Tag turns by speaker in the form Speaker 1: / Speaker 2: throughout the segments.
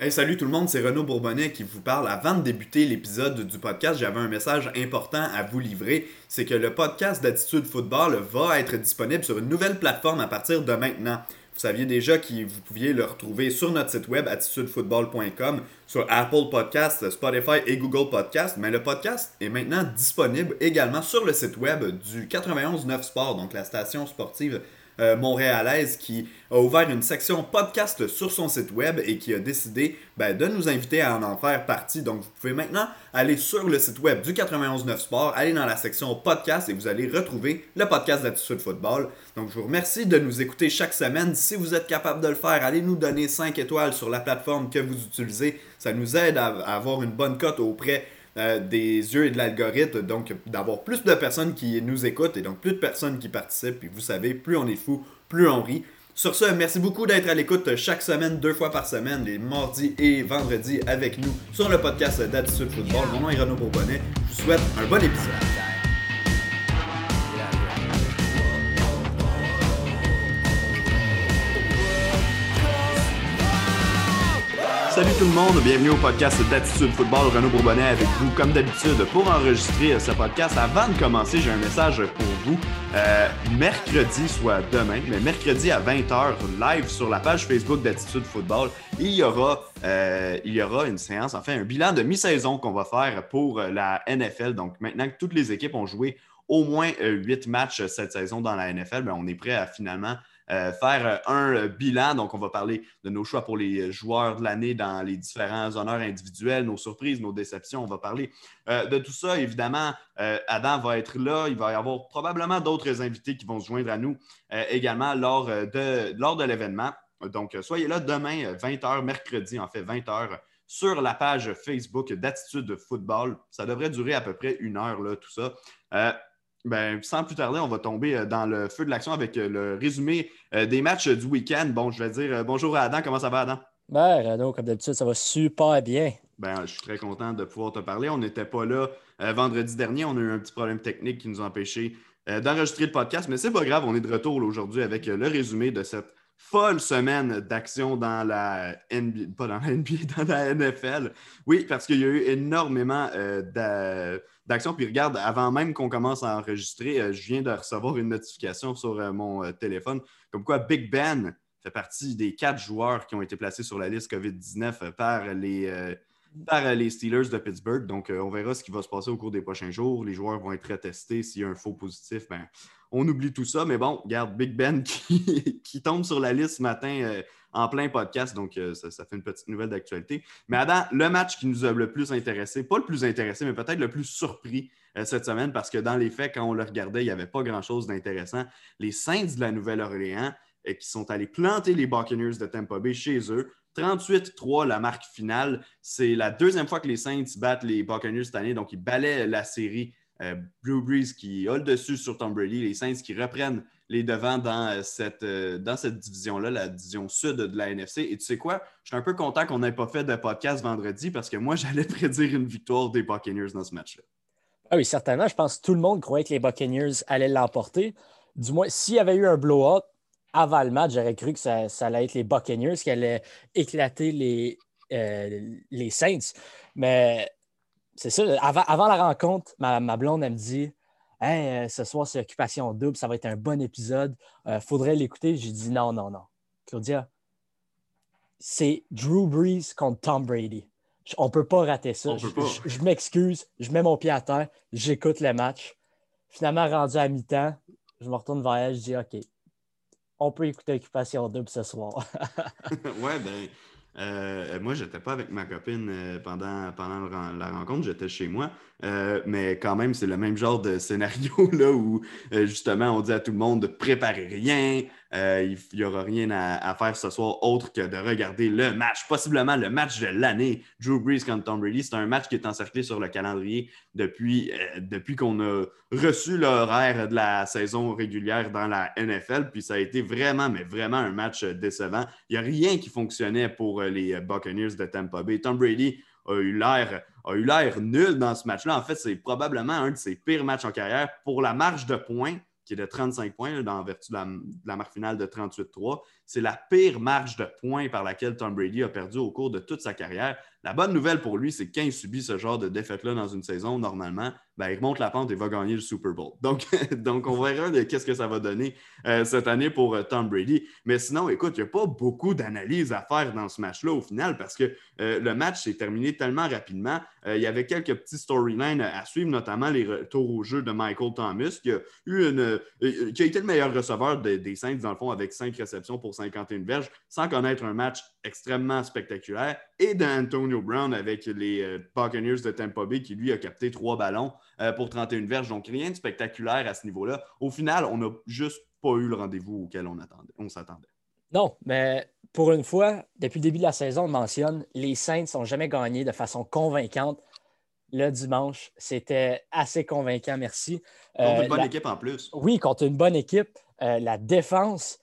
Speaker 1: Hey, salut tout le monde, c'est Renaud Bourbonnais qui vous parle. Avant de débuter l'épisode du podcast, j'avais un message important à vous livrer. C'est que le podcast d'Attitude Football va être disponible sur une nouvelle plateforme à partir de maintenant. Vous saviez déjà que vous pouviez le retrouver sur notre site web attitudefootball.com, sur Apple Podcasts, Spotify et Google Podcasts, mais le podcast est maintenant disponible également sur le site web du 91.9 Sport, donc la station sportive euh, montréalaise qui a ouvert une section podcast sur son site web et qui a décidé ben, de nous inviter à en, faire partie. Donc vous pouvez maintenant aller sur le site web du 91.9 Sport, aller dans la section podcast et vous allez retrouver le podcast d'Attitude Football. Donc je vous remercie de nous écouter chaque semaine. Si vous êtes capable de le faire, allez nous donner 5 étoiles sur la plateforme que vous utilisez. Ça nous aide à avoir une bonne cote auprès euh, des yeux et de l'algorithme, donc d'avoir plus de personnes qui nous écoutent et donc plus de personnes qui participent. Et vous savez, plus on est fou, plus on rit. Sur ce, merci beaucoup d'être à l'écoute chaque semaine, deux fois par semaine, les mardis et vendredis avec nous sur le podcast d'Attitude Football. Mon nom est Renaud Bourbonnet. Je vous souhaite un bon épisode. Salut tout le monde, bienvenue au podcast d'Attitude Football. Renaud Bourbonnais avec vous, comme d'habitude, pour enregistrer ce podcast. Avant de commencer, j'ai un message pour vous. Euh, mercredi, soit demain, mais mercredi à 20h, live sur la page Facebook d'Attitude Football, il y, aura, euh, il y aura une séance, enfin un bilan de mi-saison qu'on va faire pour la NFL. Donc maintenant que toutes les équipes ont joué au moins huit matchs cette saison dans la NFL, ben, on est prêt à finalement euh, faire euh, un euh, bilan. Donc, on va parler de nos choix pour les joueurs de l'année dans les différents honneurs individuels, nos surprises, nos déceptions. On va parler de tout ça. Évidemment, Adam va être là. Il va y avoir probablement d'autres invités qui vont se joindre à nous également lors de, lors de l'événement. Donc, soyez là demain, 20h, mercredi, en fait, 20h sur la page Facebook d'Attitude Football. Ça devrait durer à peu près une heure, là, tout ça. Ben, sans plus tarder, on va tomber euh, dans le feu de l'action avec euh, le résumé euh, des matchs du week-end. Bon, je vais dire bonjour à Adam. Comment ça va, Adam?
Speaker 2: Ben, Renaud, comme d'habitude, ça va super bien.
Speaker 1: Ben, je suis très content de pouvoir te parler. On n'était pas là vendredi dernier. On a eu un petit problème technique qui nous a empêché d'enregistrer le podcast, mais c'est pas grave. On est de retour aujourd'hui avec le résumé de cette folle semaine d'action dans la NBA, pas dans la NBA, dans la NFL. Oui, parce qu'il y a eu énormément de d'action. Puis regarde, avant même qu'on commence à enregistrer, euh, je viens de recevoir une notification sur euh, mon euh, téléphone comme quoi Big Ben fait partie des quatre joueurs qui ont été placés sur la liste COVID-19 par les, par les Steelers de Pittsburgh. Donc, on verra ce qui va se passer au cours des prochains jours. Les joueurs vont être testés. S'il y a un faux positif, ben, on oublie tout ça. Mais bon, regarde, Big Ben qui, tombe sur la liste ce matin en plein podcast. Donc, euh, ça, fait une petite nouvelle d'actualité. Mais Adam, le match qui nous a le plus intéressé, pas le plus intéressé, mais peut-être le plus surpris euh, cette semaine, parce que dans les faits, quand on le regardait, il n'y avait pas grand-chose d'intéressant. Les Saints de la Nouvelle-Orléans, euh, qui sont allés planter les Buccaneers de Tampa Bay chez eux. 38-3, la marque finale. C'est la deuxième fois que les Saints battent les Buccaneers cette année, donc ils balaient la série. Blue Breeze qui a le dessus sur Tom Brady, les Saints qui reprennent les devants dans euh, cette, euh, dans cette division-là, la division sud de la NFC. Et tu sais quoi? Je suis un peu content qu'on n'ait pas fait de podcast vendredi parce que moi, j'allais prédire une victoire des Buccaneers dans ce match-là.
Speaker 2: Ah oui, certainement. Je pense que tout le monde croyait que les Buccaneers allaient l'emporter. Du moins, s'il y avait eu un blowout avant le match, j'aurais cru que ça, allait être les Buccaneers qui allaient éclater les, euh, les Saints. Mais c'est ça, avant, avant, la rencontre, ma, ma blonde, elle me dit Hey, euh, ce soir, c'est Occupation Double, ça va être un bon épisode. Euh, faudrait l'écouter. J'ai dit non, non, non. Claudia, c'est Drew Brees contre Tom Brady. On ne peut pas rater ça. Je, m'excuse, je mets mon pied à terre, j'écoute le match. Finalement, rendu à mi-temps, je me retourne vers elle, je dis OK, on peut écouter Occupation Double ce soir.
Speaker 1: ouais, ben, euh, moi, je n'étais pas avec ma copine euh, pendant, pendant la rencontre, j'étais chez moi. Euh, mais quand même, c'est le même genre de scénario là, où justement on dit à tout le monde de préparer rien, il n'y aura rien à, faire ce soir autre que de regarder le match, possiblement le match de l'année. Drew Brees contre Tom Brady, c'est un match qui est encerclé sur le calendrier depuis, depuis qu'on a reçu l'horaire de la saison régulière dans la NFL. Puis ça a été vraiment, mais vraiment un match décevant. Il n'y a rien qui fonctionnait pour les Buccaneers de Tampa Bay. Tom Brady a eu l'air a eu l'air nul dans ce match-là. En fait, c'est probablement un de ses pires matchs en carrière. Pour la marge de points, qui est de 35 points, dans vertu de la, marque finale de 38-3, C'est la pire marge de points par laquelle Tom Brady a perdu au cours de toute sa carrière. La bonne nouvelle pour lui, c'est que quand il subit ce genre de défaite-là dans une saison, normalement, ben, il remonte la pente et va gagner le Super Bowl. Donc, on verra qu'est-ce que ça va donner euh, cette année pour euh, Tom Brady. Mais sinon, écoute, il n'y a pas beaucoup d'analyses à faire dans ce match-là au final parce que euh, le match s'est terminé tellement rapidement. il y avait quelques petits storylines à suivre, notamment les retours au jeu de Michael Thomas, qui a, eu été le meilleur receveur des, des Saints, dans le fond, avec cinq réceptions pour 51 verges, sans connaître un match extrêmement spectaculaire, et d'Antonio Brown avec les Buccaneers de Tampa Bay, qui lui a capté trois ballons. Euh, pour 31 verges. Donc, rien de spectaculaire à ce niveau-là. Au final, on n'a juste pas eu le rendez-vous auquel on, attendait, on s'attendait.
Speaker 2: Non, mais pour une fois, depuis le début de la saison, on mentionne, les Saints n'ont jamais gagné de façon convaincante. Le dimanche, c'était assez convaincant, merci.
Speaker 1: Contre une euh, bonne équipe en plus.
Speaker 2: Oui, contre une bonne équipe. Euh, la défense,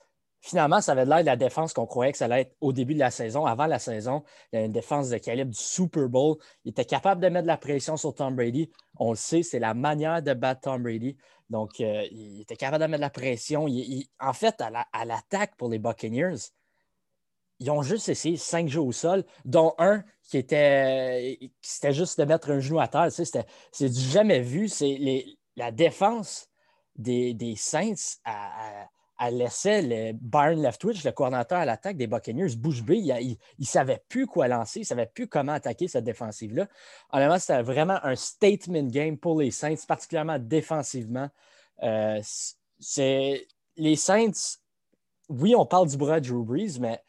Speaker 2: finalement, ça avait l'air de la défense qu'on croyait que ça allait être au début de la saison. Avant la saison, une défense de calibre du Super Bowl. Il était capable de mettre de la pression sur Tom Brady. On le sait, c'est la manière de battre Tom Brady. Donc, euh, il était capable de mettre de la pression. en fait, à l'attaque pour les Buccaneers, ils ont juste essayé cinq jeux au sol, dont un qui était, juste de mettre un genou à terre. c'est du jamais vu. C'est la défense des, Saints à elle laissait le Byron Leftwich, le coordinateur à l'attaque des Buccaneers, bouche bée. Il ne savait plus quoi lancer, il ne savait plus comment attaquer cette défensive-là. Honnêtement, c'était vraiment un statement game pour les Saints, particulièrement défensivement. Euh, c'est les Saints, oui, on parle du bras de Drew Brees, mais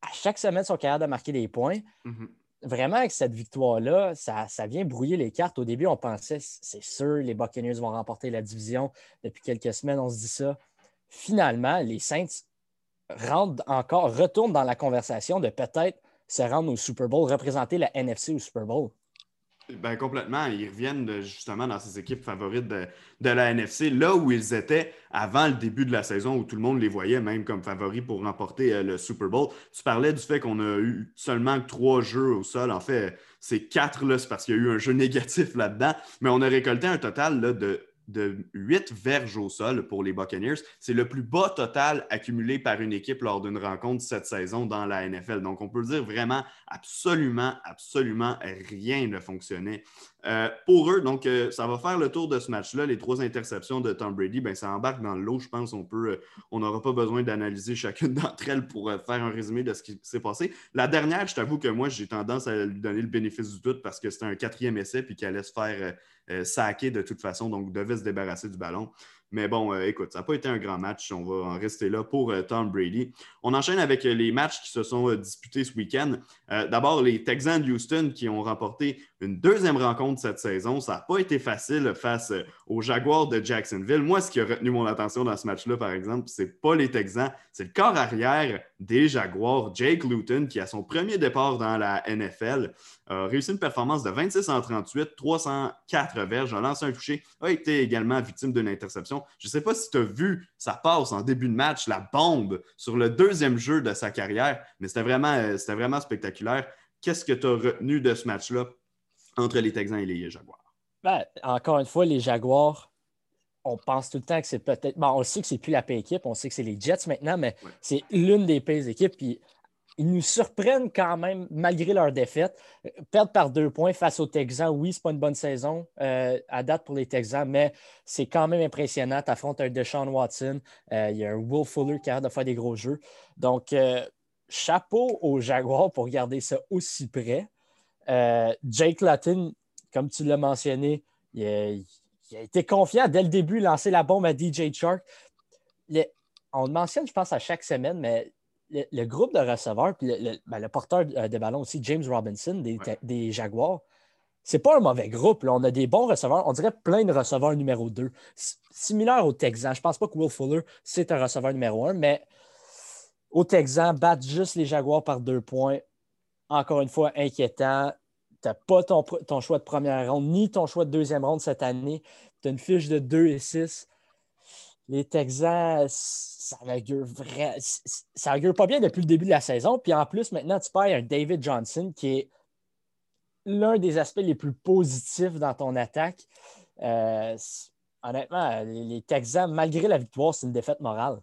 Speaker 2: à chaque semaine, sont capables de marquer des points. Mm-hmm. Vraiment, avec cette victoire-là, ça, ça, vient brouiller les cartes. Au début, on pensait, c'est sûr, les Buccaneers vont remporter la division. Depuis quelques semaines, on se dit ça finalement, les Saints rentrent encore, retournent dans la conversation de peut-être se rendre au Super Bowl, représenter la NFC au Super Bowl.
Speaker 1: Ben, complètement. Ils reviennent justement dans ces équipes favorites de, la NFC, là où ils étaient avant le début de la saison, où tout le monde les voyait même comme favoris pour remporter euh, le Super Bowl. Tu parlais du fait qu'on a eu seulement trois jeux au sol. En fait, c'est quatre, c'est parce qu'il y a eu un jeu négatif là-dedans, mais on a récolté un total là, de de 8 verges au sol pour les Buccaneers. C'est le plus bas total accumulé par une équipe lors d'une rencontre cette saison dans la NFL. Donc, on peut dire vraiment absolument, absolument rien ne fonctionnait. Euh, pour eux, donc, euh, ça va faire le tour de ce match-là. Les trois interceptions de Tom Brady, ben, ça embarque dans l'eau. Je pense on peut, euh, on n'aura pas besoin d'analyser chacune d'entre elles pour faire un résumé de ce qui s'est passé. La dernière, je t'avoue que moi, j'ai tendance à lui donner le bénéfice du doute parce que c'était un quatrième essai puis qu'elle allait se faire saquer de toute façon, donc devait se débarrasser du ballon. Mais bon, écoute, ça n'a pas été un grand match. On va en rester là pour Tom Brady. On enchaîne avec les matchs qui se sont disputés ce week-end. D'abord, les Texans de Houston qui ont remporté une deuxième rencontre cette saison. Ça n'a pas été facile face aux Jaguars de Jacksonville. Moi, ce qui a retenu mon attention dans ce match-là, par exemple, ce n'est pas les Texans, c'est le corps arrière des Jaguars, Jake Luton, qui a son premier départ dans la NFL, a réussi une performance de 26 en 38, 304 verges, a lancé un touché, a été également victime d'une interception. Je ne sais pas si tu as vu sa passe en début de match, la bombe sur le deuxième jeu de sa carrière, mais c'était vraiment, euh, vraiment spectaculaire. Qu'est-ce que tu as retenu de ce match-là? Entre les Texans et les Jaguars?
Speaker 2: Ben, encore une fois, les Jaguars, on pense tout le temps que c'est peut-être. Bon, on sait que c'est plus la paix équipe, on sait que c'est les Jets maintenant, mais c'est l'une des pires équipes. Puis ils nous surprennent quand même, malgré leur défaite. Perdre par deux points face aux Texans, oui, ce n'est pas une bonne saison euh, à date pour les Texans, mais c'est quand même impressionnant. Tu affrontes un Deshaun Watson, euh, il y a un Will Fuller qui a de faire des gros jeux. Donc, euh, chapeau aux Jaguars pour garder ça aussi près. Jake Lattin, comme tu l'as mentionné, il a, été confiant dès le début, lancer la bombe à DJ Shark. on le mentionne, je pense, à chaque semaine, mais le, groupe de receveurs, puis le, ben, porteur de ballon aussi, James Robinson des, des Jaguars, c'est pas un mauvais groupe. On a des bons receveurs. On dirait plein de receveurs numéro 2. Similaire aux Texans. Je pense pas que Will Fuller, c'est un receveur numéro 1, mais aux Texans, battre juste les Jaguars par deux points, encore une fois, inquiétant. Tu n'as pas ton, choix de première ronde, ni ton choix de deuxième ronde cette année. Tu as une fiche de 2 et 6. Les Texans, ça augure, vrai, ça augure pas bien depuis le début de la saison. Puis en plus, maintenant, tu perds un David Johnson qui est l'un des aspects les plus positifs dans ton attaque. Euh, honnêtement, les Texans, malgré la victoire, c'est une défaite morale.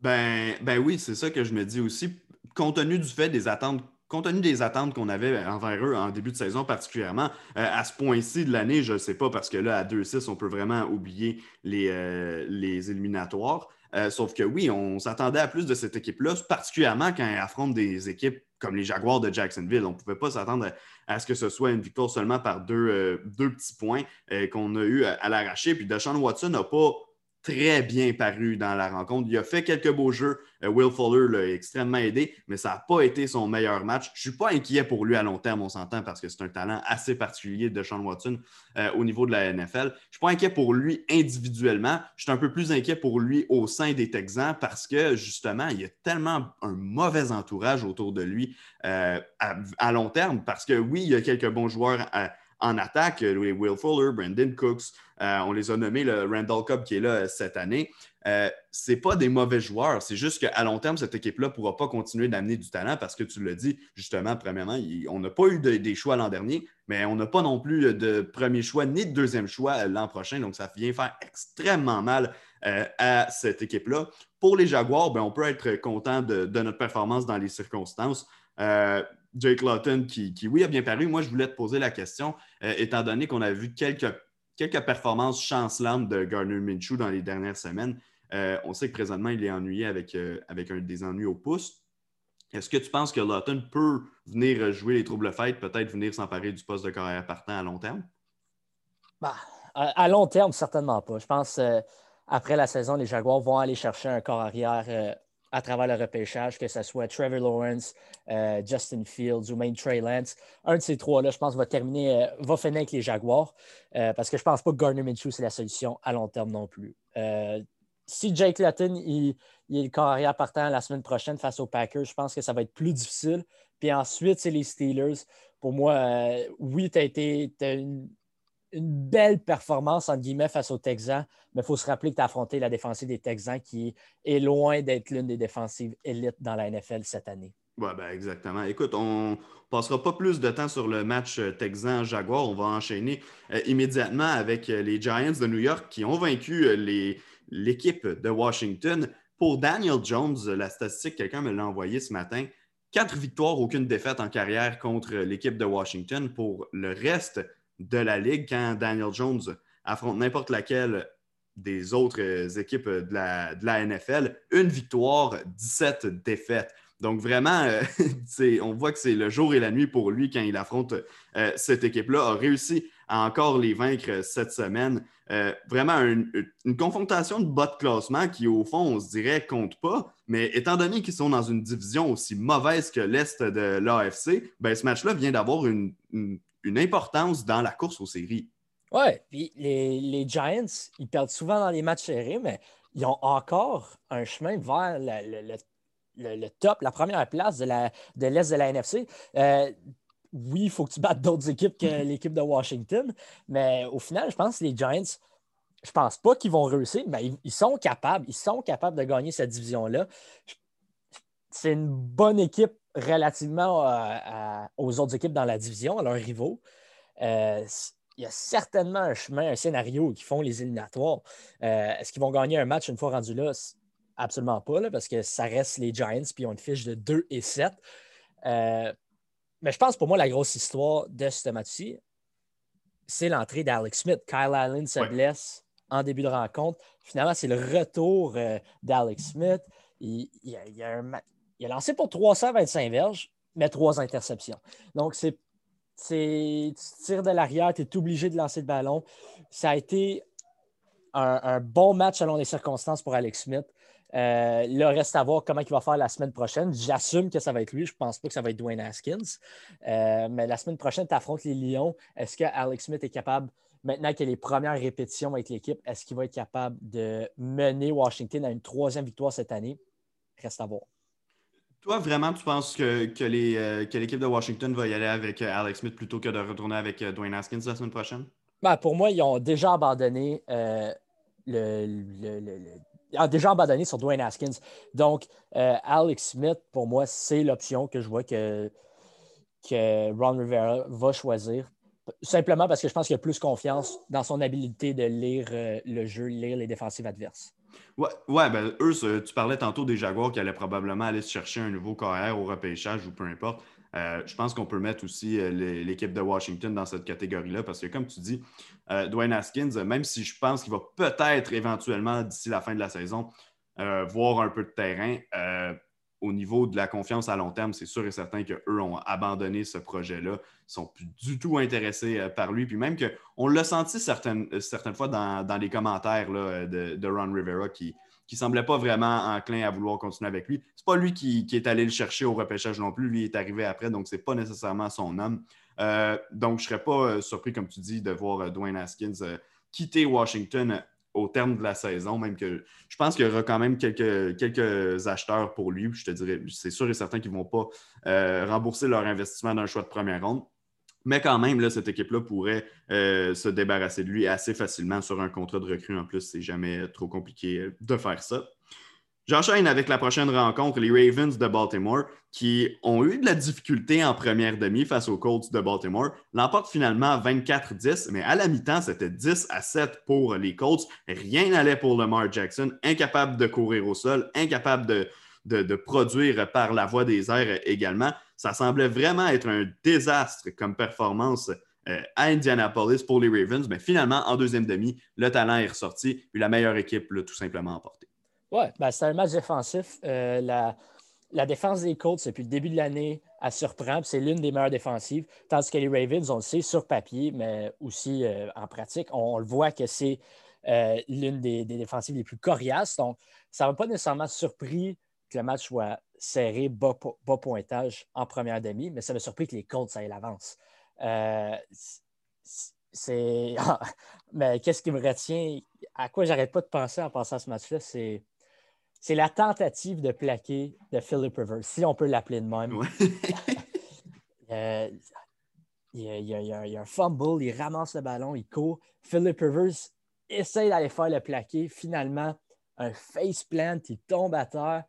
Speaker 1: Ben, ben oui, c'est ça que je me dis aussi. Compte tenu du fait des attentes compte tenu des attentes qu'on avait envers eux en début de saison particulièrement, euh, à ce point-ci de l'année, je ne sais pas, parce que là, à 2-6, on peut vraiment oublier les, euh, éliminatoires. Euh, sauf que oui, on s'attendait à plus de cette équipe-là, particulièrement quand elle affronte des équipes comme les Jaguars de Jacksonville. On ne pouvait pas s'attendre à, ce que ce soit une victoire seulement par deux, deux petits points qu'on a eu à, à l'arracher. Puis Deshaun Watson n'a pas très bien paru dans la rencontre. Il a fait quelques beaux jeux. Euh, Will Fuller l'a extrêmement aidé, mais ça n'a pas été son meilleur match. Je ne suis pas inquiet pour lui à long terme, on s'entend, parce que c'est un talent assez particulier de Sean Watson euh, au niveau de la NFL. Je ne suis pas inquiet pour lui individuellement. Je suis un peu plus inquiet pour lui au sein des Texans parce que, justement, il y a tellement un mauvais entourage autour de lui euh, à, long terme. Parce que, oui, il y a quelques bons joueurs en attaque, Will Fuller, Brandon Cooks, euh, on les a nommés, le Randall Cobb qui est là euh, cette année. Euh, ce pas des mauvais joueurs. C'est juste qu'à long terme, cette équipe-là ne pourra pas continuer d'amener du talent parce que tu l'as dit, justement, premièrement, on n'a pas eu des choix l'an dernier, mais on n'a pas non plus de premier choix ni de deuxième choix l'an prochain. Donc, ça vient faire extrêmement mal à cette équipe-là. Pour les Jaguars, ben, on peut être content de, notre performance dans les circonstances. Jake Lawton, qui, oui, a bien paru. Moi, je voulais te poser la question, étant donné qu'on a vu quelques quelques performances chancelantes de Gardner Minshew dans les dernières semaines. Euh, on sait que présentement, il est ennuyé avec, euh, avec un, des ennuis au pouce. Est-ce que tu penses que Lawton peut venir jouer les troubles fêtes, peut-être venir s'emparer du poste de carrière partant à long terme?
Speaker 2: Bah, à, long terme, certainement pas. Je pense qu'après euh, après la saison, les Jaguars vont aller chercher un corps arrière à travers le repêchage, que ce soit Trevor Lawrence, euh, Justin Fields ou même Trey Lance. Un de ces trois-là, je pense, va terminer, euh, va finir avec les Jaguars euh, parce que je ne pense pas que Gardner Minshew, c'est la solution à long terme non plus. si Jake Lattin il, il, est le carrière partant la semaine prochaine face aux Packers, je pense que ça va être plus difficile. Puis ensuite, c'est les Steelers. Pour moi, oui, tu as été une, une belle performance, entre guillemets, face aux Texans, mais il faut se rappeler que tu as affronté la défensive des Texans qui est loin d'être l'une des défensives élites dans la NFL cette année.
Speaker 1: Oui, ben exactement. Écoute, on ne passera pas plus de temps sur le match euh, Texan-Jaguar. On va enchaîner euh, immédiatement avec euh, les Giants de New York qui ont vaincu l'équipe de Washington. Pour Daniel Jones, la statistique, quelqu'un me l'a envoyé ce matin. Quatre victoires, aucune défaite en carrière contre l'équipe de Washington. Pour le reste de la Ligue quand Daniel Jones affronte n'importe laquelle des autres équipes de la, NFL. Une victoire, 17 défaites. Donc vraiment, euh, on voit que c'est le jour et la nuit pour lui quand il affronte euh, cette équipe-là. A réussi à encore les vaincre cette semaine. Euh, vraiment une, confrontation de bas de classement qui, au fond, on se dirait, compte pas. Mais étant donné qu'ils sont dans une division aussi mauvaise que l'Est de l'AFC, ben, ce match-là vient d'avoir une importance dans la course aux séries.
Speaker 2: Oui, puis les, Giants, ils perdent souvent dans les matchs serrés, mais ils ont encore un chemin vers le, top, la première place de l'Est de, de la NFC. Euh, oui, il faut que tu battes d'autres équipes que l'équipe de Washington, mais au final, je pense que les Giants, je pense pas qu'ils vont réussir, mais ils, sont capables, ils sont capables de gagner cette division-là. C'est une bonne équipe relativement euh, aux autres équipes dans la division, à leurs rivaux. Euh, il y a certainement un chemin, un scénario qui font les éliminatoires. Euh, est-ce qu'ils vont gagner un match une fois rendu là? Absolument pas, parce que ça reste les Giants, puis ils ont une fiche de 2 et 7. mais je pense pour moi, la grosse histoire de ce match-ci, c'est l'entrée d'Alex Smith. Kyle Allen se blesse en début de rencontre. Finalement, c'est le retour d'Alex Smith. Il, il, y a, un, il a lancé pour 325 verges, mais trois interceptions. Donc, c'est tu tires de l'arrière, tu es obligé de lancer le ballon. Ça a été un, bon match selon les circonstances pour Alex Smith. Euh, là, reste à voir comment il va faire la semaine prochaine. J'assume que ça va être lui. Je ne pense pas que ça va être Dwayne Haskins. Euh, mais la semaine prochaine, tu affrontes les Lions. Est-ce que Alex Smith est capable, maintenant qu'il a les premières répétitions avec l'équipe, est-ce qu'il va être capable de mener Washington à une troisième victoire cette année? Reste à voir.
Speaker 1: Toi, vraiment, tu penses que, que euh, l'équipe de Washington va y aller avec euh, Alex Smith plutôt que de retourner avec euh, Dwayne Haskins la semaine prochaine?
Speaker 2: Ben, pour moi, ils ont déjà abandonné le, déjà abandonné sur Dwayne Haskins. Donc, Alex Smith, pour moi, c'est l'option que je vois que, que Ron Rivera va choisir. Simplement parce que je pense qu'il a plus confiance dans son habilité de lire le jeu, lire les défensives adverses.
Speaker 1: Ouais, ouais ben, eux, tu parlais tantôt des Jaguars qui allaient probablement aller chercher un nouveau carrière au repêchage ou peu importe. Euh, je pense qu'on peut mettre aussi euh, l'équipe de Washington dans cette catégorie-là parce que, comme tu dis, euh, Dwayne Haskins, même si je pense qu'il va peut-être éventuellement, d'ici la fin de la saison, voir un peu de terrain, au niveau de la confiance à long terme, c'est sûr et certain qu'eux ont abandonné ce projet-là. Ils ne sont plus du tout intéressés par lui. Puis même qu'on l'a senti certaines, certaines fois dans, les commentaires de, Ron Rivera qui, qui semblait pas vraiment enclin à vouloir continuer avec lui. C'est pas lui qui, est allé le chercher au repêchage non plus. Lui est arrivé après, donc c'est pas nécessairement son homme. Euh, donc, je serais pas euh, surpris, comme tu dis, de voir euh, Dwayne Haskins quitter Washington au terme de la saison, même que je pense qu'il y aura quand même quelques, acheteurs pour lui. Je te dirais, c'est sûr et certain qu'ils ne vont pas rembourser leur investissement d'un choix de première ronde. Mais quand même, cette équipe-là pourrait euh, se débarrasser de lui assez facilement sur un contrat de recrue. En plus, c'est jamais trop compliqué euh, de faire ça. J'enchaîne avec la prochaine rencontre, les Ravens de Baltimore, qui ont eu de la difficulté en première demi face aux Colts de Baltimore, l'emportent finalement 24-10, mais à la mi-temps, c'était 10 à 7 pour les Colts. Rien n'allait pour Lamar Jackson, incapable de courir au sol, incapable de, produire par la voie des airs également. Ça semblait vraiment être un désastre comme performance euh, à Indianapolis pour les Ravens, mais finalement, en deuxième demi, le talent est ressorti, puis la meilleure équipe l'a tout simplement emporté.
Speaker 2: Oui, ben, c'est un match défensif. Euh, la, défense des Colts, depuis le début de l'année, elle surprend, c'est l'une des meilleures défensives, tandis que les Ravens, on le sait sur papier, mais aussi euh, en pratique, on, le voit que c'est l'une des, défensives les plus coriaces. Donc, ça ne m'a pas nécessairement surpris que le match soit serré, bas, pointage en première demi, mais ça m'a surpris que les Colts aient l'avance. Euh, c'est. mais qu'est-ce qui me retient? À quoi j'arrête pas de penser en passant à ce match-là? C'est. C'est la tentative de plaquer de Philip Rivers, si on peut l'appeler de même. il, y a, un fumble, il ramasse le ballon, il court. Philip Rivers essaye d'aller faire le plaquer. Finalement, un face plant, il tombe à terre.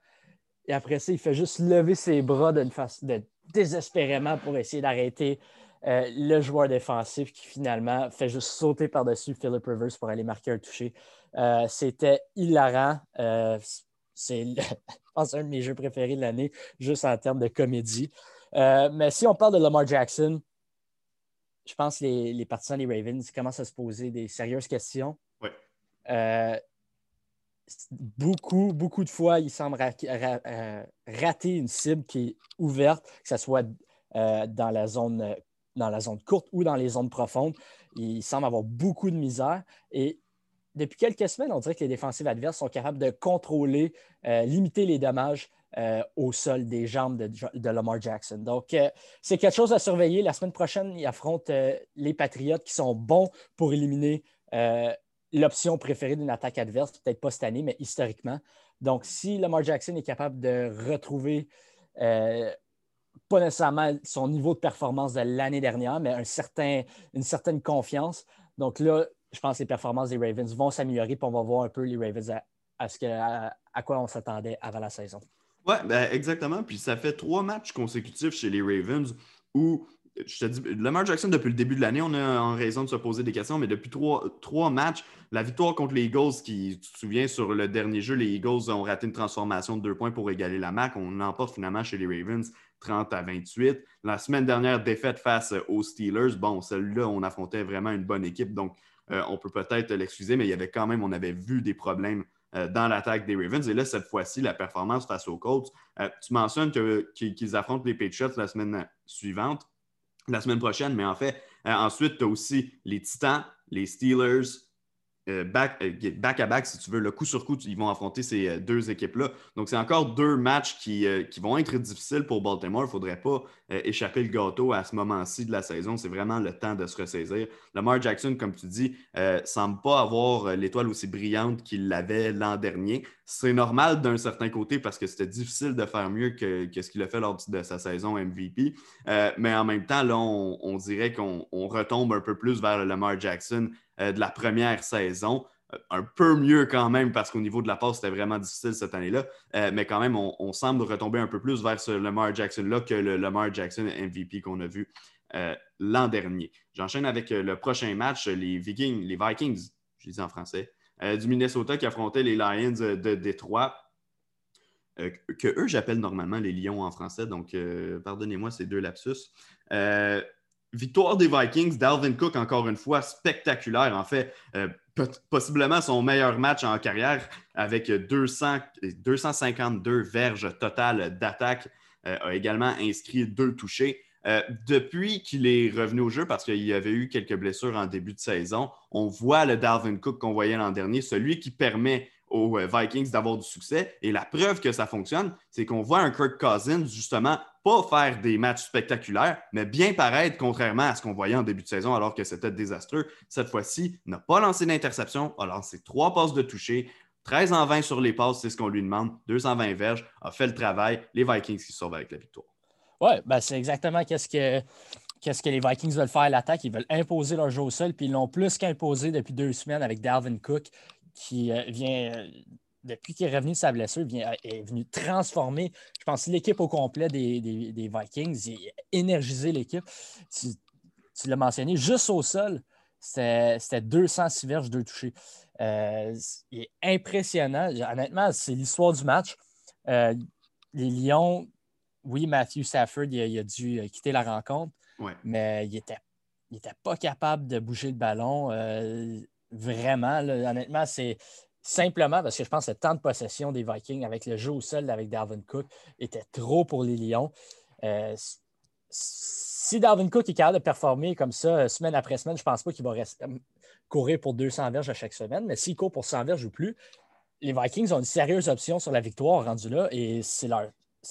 Speaker 2: Et après ça, il fait juste lever ses bras d'une façon de, désespérément pour essayer d'arrêter euh, le joueur défensif qui finalement fait juste sauter par-dessus Philip Rivers pour aller marquer un toucher. Euh, c'était hilarant. Euh, c'est, un de mes jeux préférés de l'année, juste en termes de comédie. mais si on parle de Lamar Jackson, je pense que les, les partisans des Ravens commencent à se poser des sérieuses questions.
Speaker 1: Oui
Speaker 2: beaucoup, beaucoup de fois, il semble euh, rater une cible qui est ouverte, que ce soit euh, dans, la zone, dans la zone courte ou dans les zones profondes. Il semble avoir beaucoup de misère. Et depuis quelques semaines, on dirait que les défensives adverses sont capables de contrôler, euh, limiter les dommages au sol des jambes de, Lamar Jackson. Donc, c'est quelque chose à surveiller. La semaine prochaine, il affronte les Patriotes qui sont bons pour éliminer l'option préférée d'une attaque adverse, peut-être pas cette année, mais historiquement. Donc, si Lamar Jackson est capable de retrouver euh, pas nécessairement son niveau de performance de l'année dernière, mais un certain, une certaine confiance. Donc là, je pense que les performances des Ravens vont s'améliorer, puis on va voir un peu les Ravens à, ce que, à, quoi on s'attendait avant la saison.
Speaker 1: Oui, ben exactement. Puis ça fait trois matchs consécutifs chez les Ravens où je te dis, Lamar Jackson, depuis le début de l'année, on a en raison de se poser des questions, mais depuis trois, matchs, la victoire contre les Eagles, qui, tu te souviens, sur le dernier jeu, les Eagles ont raté une transformation de deux points pour égaler la marque. On emporte finalement chez les Ravens 30 à 28. La semaine dernière, défaite face aux Steelers. Bon, celle-là, on affrontait vraiment une bonne équipe, donc euh, on peut peut-être l'excuser, mais il y avait quand même, on avait vu des problèmes euh, dans l'attaque des Ravens. Et là, cette fois-ci, la performance face aux Colts. Euh, tu mentionnes qu'ils affrontent les Patriots la semaine suivante la semaine prochaine, mais en fait, ensuite, tu as aussi les Titans, les Steelers, euh, back, euh, back, si tu veux, le coup sur coup, ils vont affronter ces deux équipes-là. Donc, c'est encore deux matchs qui, qui, vont être difficiles pour Baltimore. Il ne faudrait pas échapper le gâteau à ce moment-ci de la saison. C'est vraiment le temps de se ressaisir. Lamar Jackson, comme tu dis, ne semble pas avoir l'étoile aussi brillante qu'il l'avait l'an dernier. C'est normal d'un certain côté parce que c'était difficile de faire mieux que, ce qu'il a fait lors de sa saison MVP. mais en même temps, là, on, dirait qu'on retombe un peu plus vers le Lamar Jackson euh, de la première saison. Euh, un peu mieux quand même parce qu'au niveau de la passe, c'était vraiment difficile cette année-là. Euh, mais quand même, on, semble retomber un peu plus vers ce Lamar Jackson-là que le Lamar Jackson MVP qu'on a vu l'an dernier. J'enchaîne avec le prochain match, les Vikings, les Vikings, je dis en français, du Minnesota qui affrontait les Lions de Détroit. que eux, j'appelle normalement les Lions en français, donc pardonnez-moi ces deux lapsus. Victoire des Vikings, Dalvin Cook, encore une fois, spectaculaire. En fait, euh, possiblement son meilleur match en carrière avec 200, 252 verges totales d'attaque. Euh, a également inscrit deux touchés. Euh, depuis qu'il est revenu au jeu, parce qu'il y avait eu quelques blessures en début de saison, on voit le Dalvin Cook qu'on voyait l'an dernier, celui qui permet aux euh, Vikings d'avoir du succès. Et la preuve que ça fonctionne, c'est qu'on voit un Kirk Cousins, justement, pas faire des matchs spectaculaires, mais bien paraître, contrairement à ce qu'on voyait en début de saison alors que c'était désastreux. Cette fois-ci, n'a pas lancé d'interception, a lancé trois passes de toucher. 13 en 20 sur les passes, c'est ce qu'on lui demande. 220 verges, a fait le travail. Les Vikings qui sauvent avec la victoire.
Speaker 2: Oui, ben c'est exactement qu'est-ce que, qu'est-ce que les Vikings veulent faire à l'attaque. Ils veulent imposer leur jeu au sol, puis ils l'ont plus qu'imposé depuis deux semaines avec Dalvin Cook, qui euh, vient, euh, depuis qu'il est revenu de sa blessure, vient, est venu transformer, je pense, l'équipe au complet des, Vikings. Il a énergisé l'équipe. Tu, l'as mentionné, juste au sol, c'était 206 verges, deux touchés. Euh, il est impressionnant. Honnêtement, c'est l'histoire du match. les Lions, oui, Matthew Stafford, il a, dû quitter la rencontre, mais il n'était il était pas capable de bouger le ballon. Vraiment, honnêtement, c'est simplement parce que je pense que le temps de possession des Vikings avec le jeu au sol avec Dalvin Cook était trop pour les Lions. Euh, si Dalvin Cook est capable de performer comme ça euh, semaine après semaine, je ne pense pas qu'il va rester, euh, courir pour 200 verges à chaque semaine, mais s'il court pour 100 verges ou plus, les Vikings ont une sérieuse option sur la victoire rendue là et c'est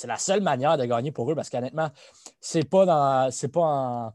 Speaker 2: la seule manière de gagner pour eux parce qu'honnêtement, c'est pas c'est pas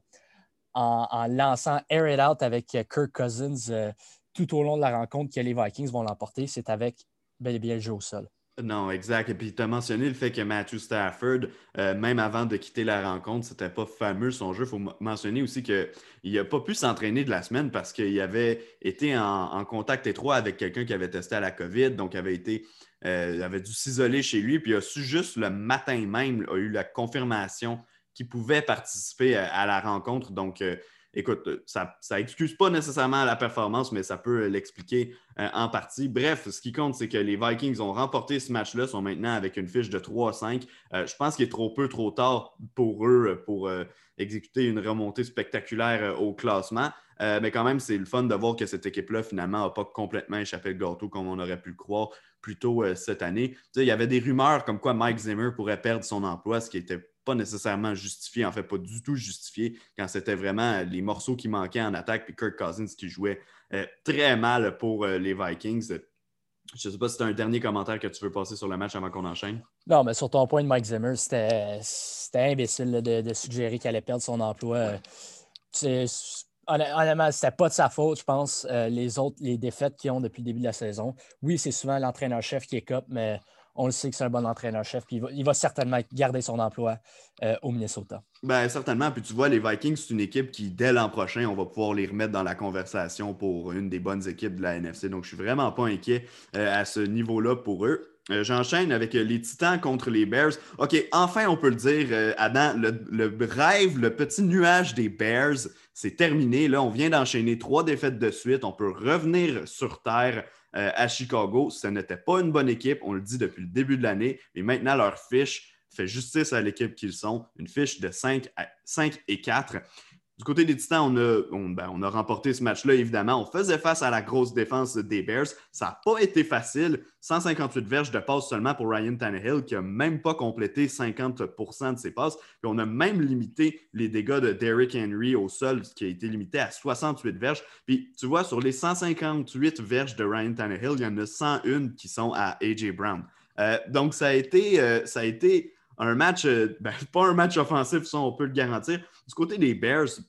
Speaker 2: en lançant Air It Out avec Kirk Cousins euh, tout au long de la rencontre que les Vikings vont l'emporter. C'est avec bel et le jeu au sol.
Speaker 1: Non, exact. Et puis, tu as mentionné le fait que Matthew Stafford, euh, même avant de quitter la rencontre, c'était pas fameux son jeu. Il faut mentionner aussi qu'il n'a pas pu s'entraîner de la semaine parce qu'il avait été en, contact étroit avec quelqu'un qui avait testé à la COVID, donc avait été euh, avait dû s'isoler chez lui, puis il a su juste le matin même, a eu la confirmation qui pouvaient participer à, la rencontre. Donc, euh, écoute, ça n'excuse pas nécessairement la performance, mais ça peut l'expliquer euh, en partie. Bref, ce qui compte, c'est que les Vikings ont remporté ce match-là, sont maintenant avec une fiche de 3-5. Euh, je pense qu'il est trop peu, trop tard pour eux pour exécuter une remontée spectaculaire au classement. mais quand même, c'est le fun de voir que cette équipe-là, finalement, n'a pas complètement échappé le gâteau comme on aurait pu le croire plus tôt cette année. il y avait des rumeurs comme quoi Mike Zimmer pourrait perdre son emploi, ce qui était pas nécessairement justifié, en fait, pas du tout justifié quand c'était vraiment les morceaux qui manquaient en attaque, puis Kirk Cousins qui jouait euh, très mal pour euh, les Vikings. Je ne sais pas si tu as un dernier commentaire que tu veux passer sur le match avant qu'on enchaîne.
Speaker 2: Non, mais sur ton point de Mike Zimmer, c'était imbécile de, suggérer qu'il allait perdre son emploi. Ouais. Honnêtement, c'était pas de sa faute, je pense, euh, les autres, les défaites qu'ils ont depuis le début de la saison. Oui, c'est souvent l'entraîneur-chef qui est cop, mais on le sait que c'est un bon entraîneur-chef, puis il va, certainement garder son emploi euh, au Minnesota.
Speaker 1: Bien, certainement. Puis tu vois, les Vikings, c'est une équipe qui, dès l'an prochain, on va pouvoir les remettre dans la conversation pour une des bonnes équipes de la NFC. Donc, je suis vraiment pas inquiet euh, à ce niveau-là pour eux. Euh, j'enchaîne avec les Titans contre les Bears. OK, enfin, on peut le dire, Adam, le, le, rêve, le petit nuage des Bears, c'est terminé. Là, on vient d'enchaîner trois défaites de suite. On peut revenir sur Terre. Euh, à Chicago. Ce n'était pas une bonne équipe, on le dit depuis le début de l'année, mais maintenant leur fiche fait justice à l'équipe qu'ils sont, une fiche de 5, 5 et 4. Du côté des Titans, on a, ben, on, a remporté ce match-là, évidemment. On faisait face à la grosse défense des Bears. Ça n'a pas été facile. 158 verges de passes seulement pour Ryan Tannehill, qui n'a même pas complété 50% de ses passes. Puis on a même limité les dégâts de Derrick Henry au sol, qui a été limité à 68 verges. Puis tu vois, sur les 158 verges de Ryan Tannehill, il y en a 101 qui sont à A.J. Brown. Euh, donc, ça a été, euh, ça a été un match, euh, ben, pas un match offensif, ça, on peut le garantir. Du côté des Bears,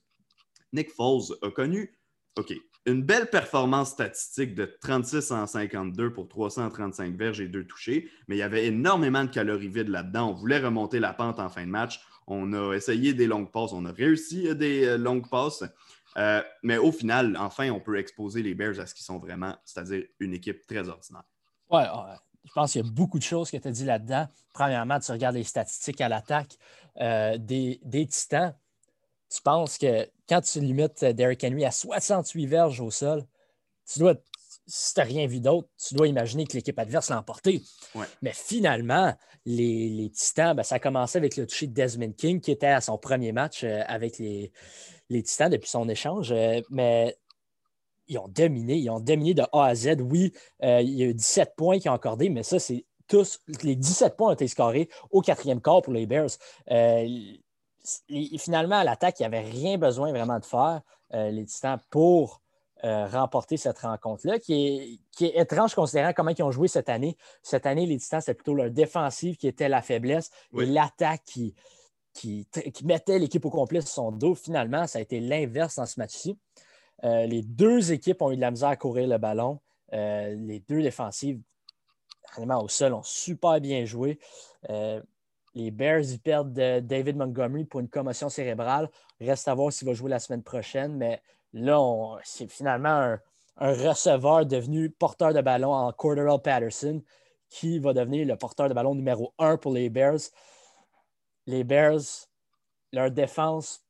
Speaker 1: Nick Foles a connu, OK, une belle performance statistique de 36 en 52 pour 335 verges et deux touchés, mais il y avait énormément de calories vides là-dedans. On voulait remonter la pente en fin de match. On a essayé des longues passes, on a réussi des euh, longues passes. Euh, mais au final, enfin, on peut exposer les Bears à ce qu'ils sont vraiment, c'est-à-dire une équipe très ordinaire.
Speaker 2: Ouais, je pense qu'il y a beaucoup de choses que tu as dit là-dedans. Premièrement, tu regardes les statistiques à l'attaque euh, des, Titans. Tu penses que quand tu limites Derrick Henry à 68 verges au sol, tu dois, si tu n'as rien vu d'autre, tu dois imaginer que l'équipe adverse l'a emporté. Mais finalement, les, Titans, ben, ça a commencé avec le toucher de Desmond King, qui était à son premier match euh, avec les, les Titans depuis son échange. Euh, mais ils ont dominé, ils ont dominé de A à Z. Oui, euh, il y a eu 17 points qui ont accordé, mais ça, c'est tous, les 17 points ont été scorés au quatrième quart pour les Bears. finalement, à l'attaque, il n'y avait rien besoin vraiment de faire, les Titans, pour euh, remporter cette rencontre-là, qui est, étrange considérant comment ils ont joué cette année. Cette année, les Titans, c'était plutôt leur défensive qui était la faiblesse et l'attaque qui, qui, mettait l'équipe au complet sur son dos. Finalement, ça a été l'inverse dans ce match-ci. Euh, les deux équipes ont eu de la misère à courir le ballon. Euh, les deux défensives, vraiment au sol, ont super bien joué. les Bears, ils perdent David Montgomery pour une commotion cérébrale. Reste à voir s'il va jouer la semaine prochaine, mais Là, c'est finalement un, receveur devenu porteur de ballon en Corderell Patterson qui va devenir le porteur de ballon numéro un pour les Bears. Les Bears, leur défense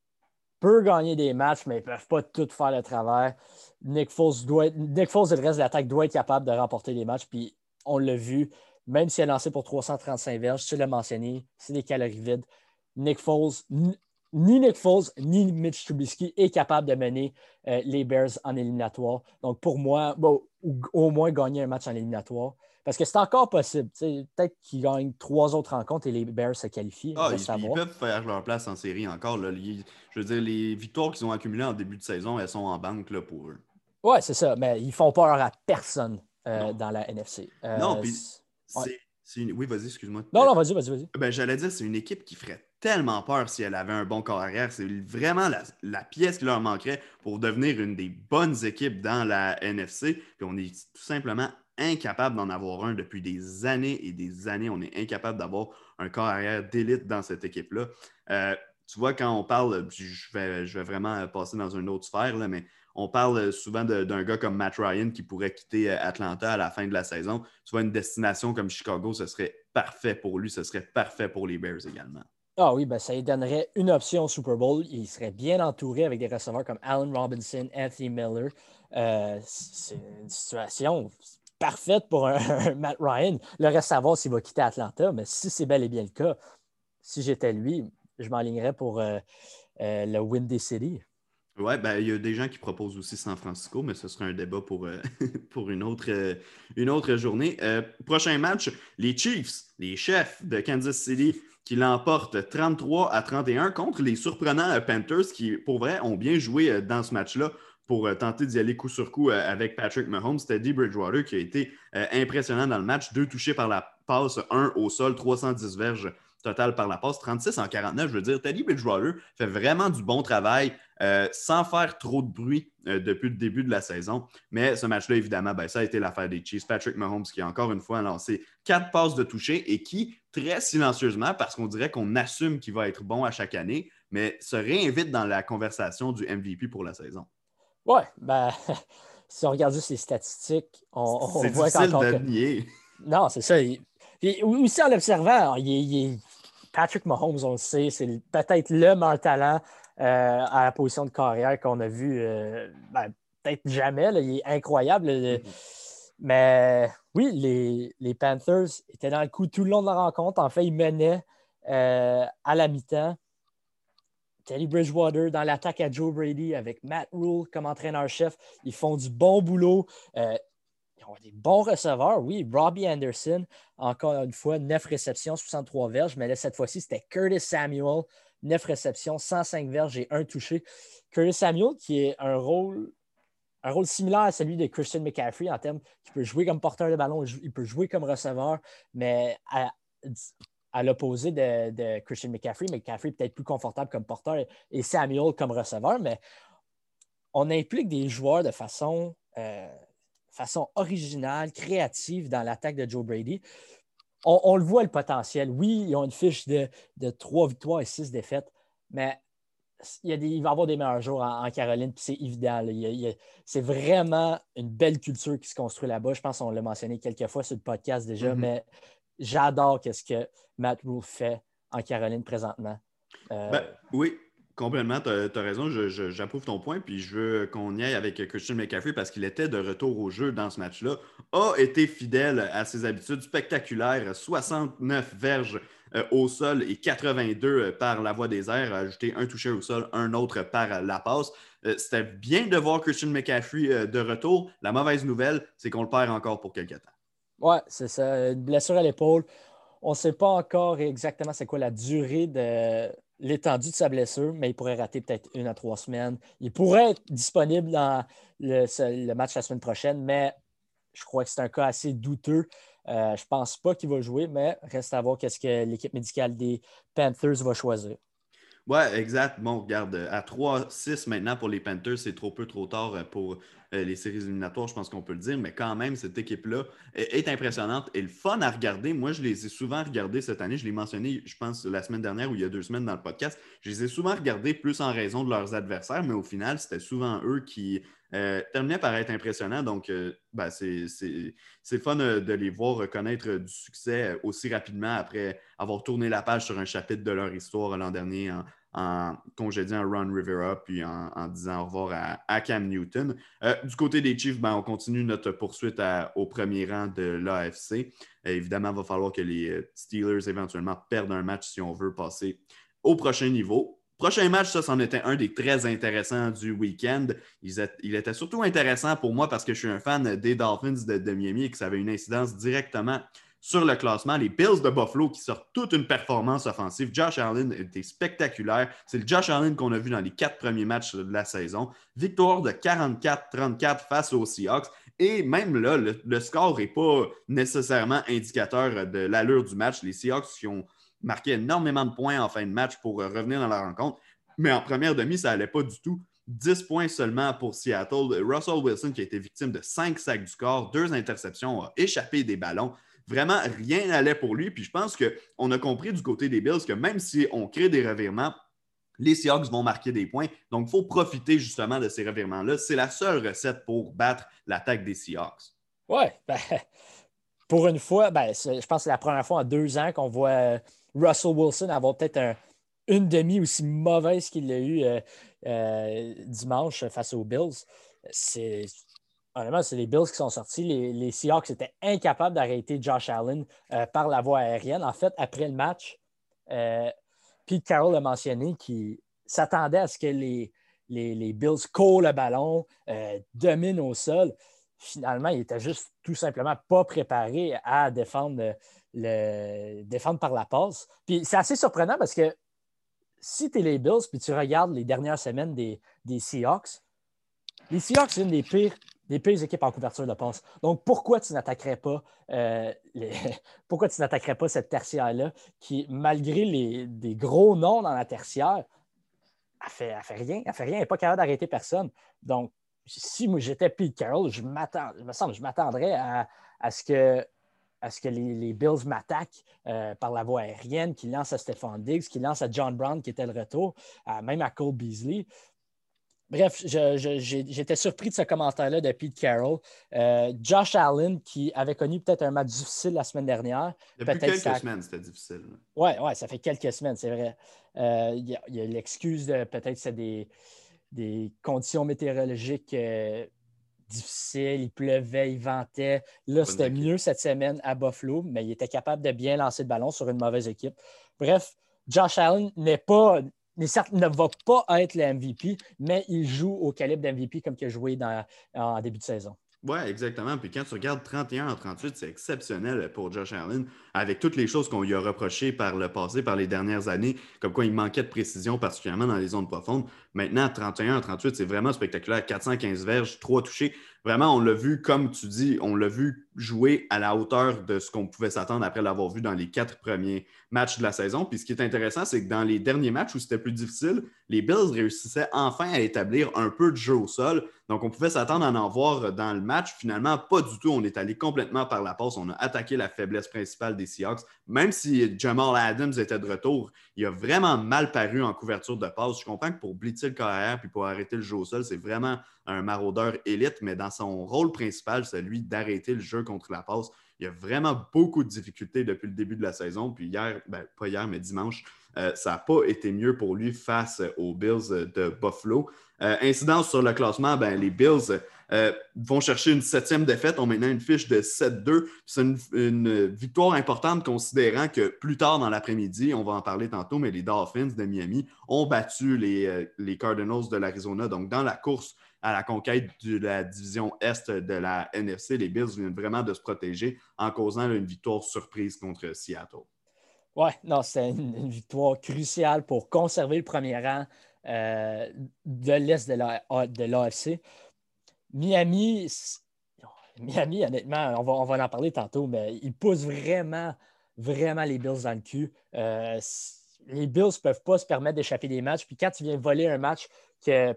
Speaker 2: peut gagner des matchs, mais ils ne peuvent pas tout faire le travail. Nick Foles, doit Nick Foles et le reste de l'attaque doivent être capables de remporter des matchs. Puis on l'a vu, même s'il a lancé pour 335 verges, tu l'as mentionné, c'est des calories vides. Nick Foles ni Nick Foles ni Mitch Trubisky est capable de mener euh, les Bears en éliminatoire. Donc, pour moi, au moins gagner un match en éliminatoire. Parce que c'est encore possible. Peut-être qu'ils gagnent trois autres rencontres et les Bears se qualifient.
Speaker 1: Ah, ils, peuvent faire leur place en série encore. je veux dire, les victoires qu'ils ont accumulées en début de saison, elles sont en banque là, pour eux.
Speaker 2: Oui, c'est ça. Mais ils font peur à personne euh, dans la NFC.
Speaker 1: Euh, non, puis Oui, vas-y, excuse-moi.
Speaker 2: Non, non, vas-y, vas-y, vas-y.
Speaker 1: Ben, J'allais dire, c'est une équipe qui ferait tellement peur si elle avait un bon corps arrière. C'est vraiment la, pièce qui leur manquerait pour devenir une des bonnes équipes dans la NFC. Puis on est tout simplement incapable d'en avoir un depuis des années et des années. On est incapable d'avoir un corps arrière d'élite dans cette équipe-là. Euh, tu vois, quand on parle, je vais, vraiment passer dans une autre sphère, là, mais on parle souvent d'un gars comme Matt Ryan qui pourrait quitter euh, Atlanta à la fin de la saison. Tu vois, une destination comme Chicago, ce serait parfait pour lui, ce serait parfait pour les Bears également.
Speaker 2: Ah oui, ben ça lui donnerait une option au Super Bowl. Il serait bien entouré avec des receveurs comme Allen Robinson, Anthony Miller. Euh, c'est une situation parfaite pour un, Matt Ryan. Le reste, à voir s'il va quitter Atlanta, mais si c'est bel et bien le cas, si j'étais lui, je m'alignerais pour euh, euh, le Windy City.
Speaker 1: Oui, ben, il y a des gens qui proposent aussi San Francisco, mais ce serait un débat pour, pour une, autre, une autre journée. prochain match, les Chiefs, les chefs de Kansas City qui l'emporte 33 à 31 contre les surprenants euh, Panthers qui, pour vrai, ont bien joué euh, dans ce match-là pour euh, tenter d'y aller coup sur coup avec Patrick Mahomes. Dee Bridgewater qui a été impressionnant dans le match. Deux touchés par la passe, un au sol, 310 verges total par la passe, 36 en 49. Je veux dire, Teddy Bridgewater fait vraiment du bon travail sans faire trop de bruit depuis le début de la saison. Mais ce match-là, évidemment, ben, ça a été l'affaire des Chiefs. Patrick Mahomes qui, a encore une fois, lancé quatre passes de toucher et qui, très silencieusement parce qu'on dirait qu'on assume qu'il va être bon à chaque année, mais se réinvite dans la conversation du MVP pour la saison.
Speaker 2: Oui, ben, si on regarde juste les statistiques, on, on voit
Speaker 1: qu'encore. Que...
Speaker 2: Non, c'est ça. Puis aussi en l'observant, il, Patrick Mahomes, on le sait, c'est peut-être le meilleur talent euh, à la position de carrière qu'on a vu, euh, ben, peut-être jamais. il est incroyable. Mm-hmm. Mais oui, les, Panthers étaient dans le coup tout le long de la rencontre. En fait, ils menaient euh, à la mi-temps. Teddy Bridgewater dans l'attaque à Joe Brady avec Matt Rule comme entraîneur-chef. Ils font du bon boulot. Euh, ils ont des bons receveurs, oui. Robbie Anderson, encore une fois, 9 réceptions, 63 verges. Mais là, cette fois-ci, c'était Curtis Samuel, 9 réceptions, 105 verges et un touché. Curtis Samuel, qui est un rôle un rôle similaire à celui de Christian McCaffrey en termes qu'il peut jouer comme porteur de ballon, il peut jouer comme receveur, mais à, l'opposé de, Christian McCaffrey, McCaffrey peut-être plus confortable comme porteur et Samuel comme receveur, mais on implique des joueurs de façon, euh, façon originale, créative dans l'attaque de Joe Brady. On, le voit le potentiel. Oui, ils ont une fiche de, de 3 victoires et 6 défaites, mais il, va y avoir des meilleurs jours en, Caroline, puis c'est évident. c'est vraiment une belle culture qui se construit là-bas. Je pense qu'on l'a mentionné quelques fois sur le podcast déjà, mm-hmm. mais j'adore ce que Matt Rule fait en Caroline présentement.
Speaker 1: Euh, ben, oui, Complètement, tu as, raison, j'approuve ton point, puis je veux qu'on y aille avec Christian McCaffrey parce qu'il était de retour au jeu dans ce match-là, a été fidèle à ses habitudes spectaculaires, 69 verges euh, au sol et 82 euh, par la voie des airs, ajouté un touché au sol, un autre par la passe. C'était bien de voir Christian McCaffrey de retour. La mauvaise nouvelle, c'est qu'on le perd encore pour quelques temps.
Speaker 2: Ouais, c'est ça. Une blessure à l'épaule. On ne sait pas encore exactement c'est quoi la durée de l'étendue de sa blessure, mais il pourrait rater peut-être une à trois semaines. Il pourrait être disponible dans le, match la semaine prochaine, mais je crois que c'est un cas assez douteux. Euh, je ne pense pas qu'il va jouer, mais reste à voir qu'est-ce que l'équipe médicale des Panthers va choisir.
Speaker 1: Oui, exact. Bon, regarde, à 3-6 maintenant pour les Panthers, c'est trop peu, trop tard pour euh, les séries éliminatoires, je pense qu'on peut le dire, mais quand même, cette équipe-là est, impressionnante et le fun à regarder. Moi, je les ai souvent regardés cette année. Je l'ai mentionné, je pense, la semaine dernière ou il y a deux semaines dans le podcast. Je les ai souvent regardés plus en raison de leurs adversaires, mais au final, c'était souvent eux qui euh, terminaient par être impressionnants. Donc, euh, ben, c'est fun de les voir reconnaître du succès aussi rapidement après avoir tourné la page sur un chapitre de leur histoire l'an dernier en congédiant Ron Rivera, puis en, disant au revoir à, Cam Newton. Euh, du côté des Chiefs, ben, on continue notre poursuite au premier rang de l'AFC. Euh, évidemment, il va falloir que les euh, Steelers éventuellement perdent un match si on veut passer au prochain niveau. Prochain match, ça, c'en était un des très intéressants du week-end. Il, était surtout intéressant pour moi parce que je suis un fan des Dolphins de, de Miami et que ça avait une incidence directement sur le classement. Les Bills de Buffalo qui sortent toute une performance offensive. Josh Allen était spectaculaire. C'est le Josh Allen qu'on a vu dans les quatre premiers matchs de la saison. Victoire de 44-34 face aux Seahawks. Et même là, le, score n'est pas nécessairement indicateur de l'allure du match. Les Seahawks qui ont marqué énormément de points en fin de match pour revenir dans la rencontre. Mais en première demi, ça n'allait pas du tout. 10 points seulement pour Seattle. Russell Wilson, qui a été victime de 5 sacs du score, deux interceptions, a échappé des ballons. Vraiment, rien n'allait pour lui. Puis je pense qu'on a compris du côté des Bills que même si on crée des revirements, les Seahawks vont marquer des points. Donc, il faut profiter justement de ces revirements-là. C'est la seule recette pour battre l'attaque des Seahawks.
Speaker 2: Oui, ben, pour une fois, ben, je pense que c'est la première fois en deux ans qu'on voit euh, Russell Wilson avoir peut-être une demi aussi mauvaise qu'il l'a eu euh, euh, dimanche face aux Bills. C'est c'est les Bills qui sont sortis. Les, Seahawks étaient incapables d'arrêter Josh Allen euh, par la voie aérienne. En fait, après le match, euh, Pete Carroll a mentionné qu'il s'attendait à ce que les, les, Bills courent le ballon, euh, dominent au sol. Finalement, il était juste tout simplement pas préparé à défendre, le, défendre par la passe. Puis c'est assez surprenant parce que si tu es les Bills puis tu regardes les dernières semaines des, des Seahawks, les Seahawks, c'est une des pires des pires équipes en couverture de passe. Donc, pourquoi tu n'attaquerais pas, euh, pourquoi tu n'attaquerais pas cette tertiaire-là qui, malgré les, des gros noms dans la tertiaire, elle fait, fait rien. Elle fait rien. Elle n'est pas capable d'arrêter personne. Donc, si j'étais Pete Carroll, je m'attends, me semble, je m'attendrais à, ce que à ce que les, Bills m'attaquent euh, par la voie aérienne, qu'ils lancent à Stephon Diggs, qu'ils lancent à John Brown qui était le retour, même à Cole Beasley. Bref, j'étais surpris de ce commentaire-là de Pete Carroll. Euh, Josh Allen, qui avait connu peut-être un match difficile la semaine dernière.
Speaker 1: Depuis quelques semaines, c'était difficile.
Speaker 2: Oui, ouais, ça fait quelques semaines, c'est vrai. Euh, il y a, l'excuse de peut-être c'est des, des, conditions météorologiques euh, difficiles. Il pleuvait, il ventait. Là, c'était mieux cette semaine à Buffalo, mais il était capable de bien lancer le ballon sur une mauvaise équipe. Bref, Josh Allen n'est pas ne va pas être le MVP, mais il joue au calibre d'MVP comme il a joué en début de saison.
Speaker 1: Oui, exactement. Puis quand tu regardes 31 en 38, c'est exceptionnel pour Josh Allen, avec toutes les choses qu'on lui a reprochées par le passé, par les dernières années, comme quoi il manquait de précision, particulièrement dans les zones profondes. Maintenant, 31 en 38, c'est vraiment spectaculaire. 415 verges, 3 touchés. Vraiment, on l'a vu, comme tu dis, on l'a vu jouer à la hauteur de ce qu'on pouvait s'attendre après l'avoir vu dans les quatre premiers matchs de la saison. Puis ce qui est intéressant, c'est que dans les derniers matchs où c'était plus difficile, les Bills réussissaient enfin à établir un peu de jeu au sol. Donc, on pouvait s'attendre à en voir dans le match. Finalement, pas du tout. On est allé complètement par la passe. On a attaqué la faiblesse principale des Seahawks. Même si Jamal Adams était de retour, il a vraiment mal paru en couverture de passe. Je comprends que pour blitzer le carrière puis pour arrêter le jeu au sol, c'est vraiment un maraudeur élite, mais dans son rôle principal, celui d'arrêter le jeu contre la passe, il a vraiment beaucoup de difficultés depuis le début de la saison. Puis hier, ben, pas hier, mais dimanche, ça n'a pas été mieux pour lui face aux Bills de Buffalo. incidence sur le classement, ben, les Bills euh, vont chercher une septième défaite, ont maintenant une fiche de 7-2. C'est une, victoire importante considérant que plus tard dans l'après-midi, on va en parler tantôt, mais les Dolphins de Miami ont battu les, euh, les Cardinals de l'Arizona. Donc, dans la course à la conquête de la division Est de la NFC, les Bills viennent vraiment de se protéger en causant une victoire surprise contre Seattle.
Speaker 2: Oui, non, c'est une, victoire cruciale pour conserver le premier rang euh, de l'Est de l'AFC. Miami, Miami, honnêtement, on va, on va en parler tantôt, mais ils poussent vraiment, vraiment les Bills dans le cul. Euh, les Bills ne peuvent pas se permettre d'échapper des matchs. Puis quand tu viens voler un match que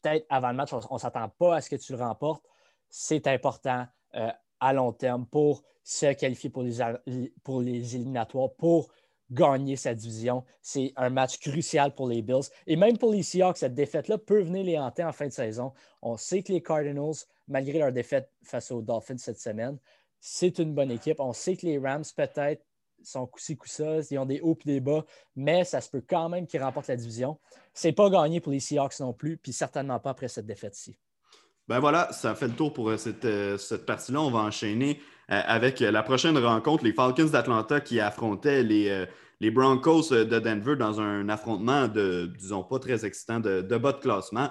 Speaker 2: peut-être avant le match, on ne s'attend pas à ce que tu le remportes, c'est important euh, à long terme pour se qualifier pour les, pour les éliminatoires, pour gagner sa division. C'est un match crucial pour les Bills. Et même pour les Seahawks, cette défaite-là peut venir les hanter en fin de saison. On sait que les Cardinals, malgré leur défaite face aux Dolphins cette semaine, c'est une bonne équipe. On sait que les Rams, peut-être, sont coup-ci, coup-ça, ils ont des hauts et des bas, mais ça se peut quand même qu'ils remportent la division. C'est pas gagné pour les Seahawks non plus, puis certainement pas après cette défaite-ci.
Speaker 1: Ben voilà, ça fait le tour pour euh, cette, euh, cette partie-là. On va enchaîner euh, avec la prochaine rencontre, les Falcons d'Atlanta qui affrontaient les, les, Broncos de Denver dans un affrontement de, disons, pas très excitant de, bas de classement.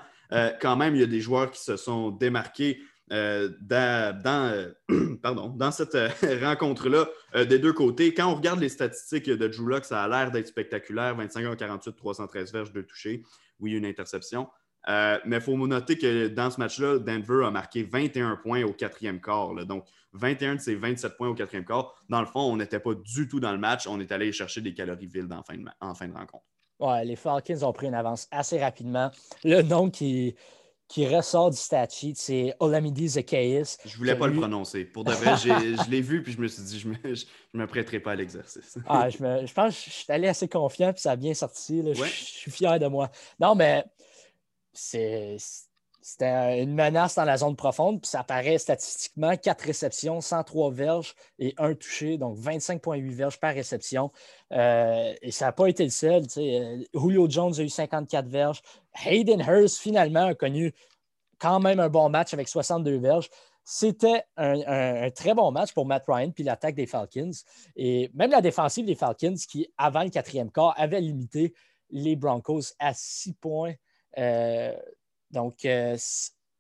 Speaker 1: quand même, il y a des joueurs qui se sont démarqués dans, pardon, dans cette rencontre-là des deux côtés. Quand on regarde les statistiques de Drew Locke, ça a l'air d'être spectaculaire. 25 48, 313 verges de toucher. Oui, une interception. Euh, mais il faut noter que dans ce match-là, Denver a marqué 21 points au quatrième quart. Donc, 21 de ses 27 points au quatrième quart. Dans le fond, on n'était pas du tout dans le match. On est allé chercher des calories vides en fin de, en fin de rencontre.
Speaker 2: Ouais, les Falcons ont pris une avance assez rapidement. Le nom qui, qui ressort du stat c'est Olamide Zacchaeus.
Speaker 1: Je ne voulais pas le prononcer. Pour de vrai, je l'ai vu puis je me suis dit, je ne me, me, prêterai pas à l'exercice.
Speaker 2: ah, je, je, pense que je suis allé assez confiant puis ça a bien sorti. Je, je, suis fier de moi. Non, mais c'était une menace dans la zone profonde, ça apparaît statistiquement 4 réceptions, 103 verges et un touché, donc 25,8 verges par réception. Euh, et ça n'a pas été le seul. Euh, Julio Jones a eu 54 verges. Hayden Hurst, finalement, a connu quand même un bon match avec 62 verges. C'était un, très bon match pour Matt Ryan puis l'attaque des Falcons. Et même la défensive des Falcons, qui, avant le quatrième quart, avait limité les Broncos à 6 points euh, donc, euh,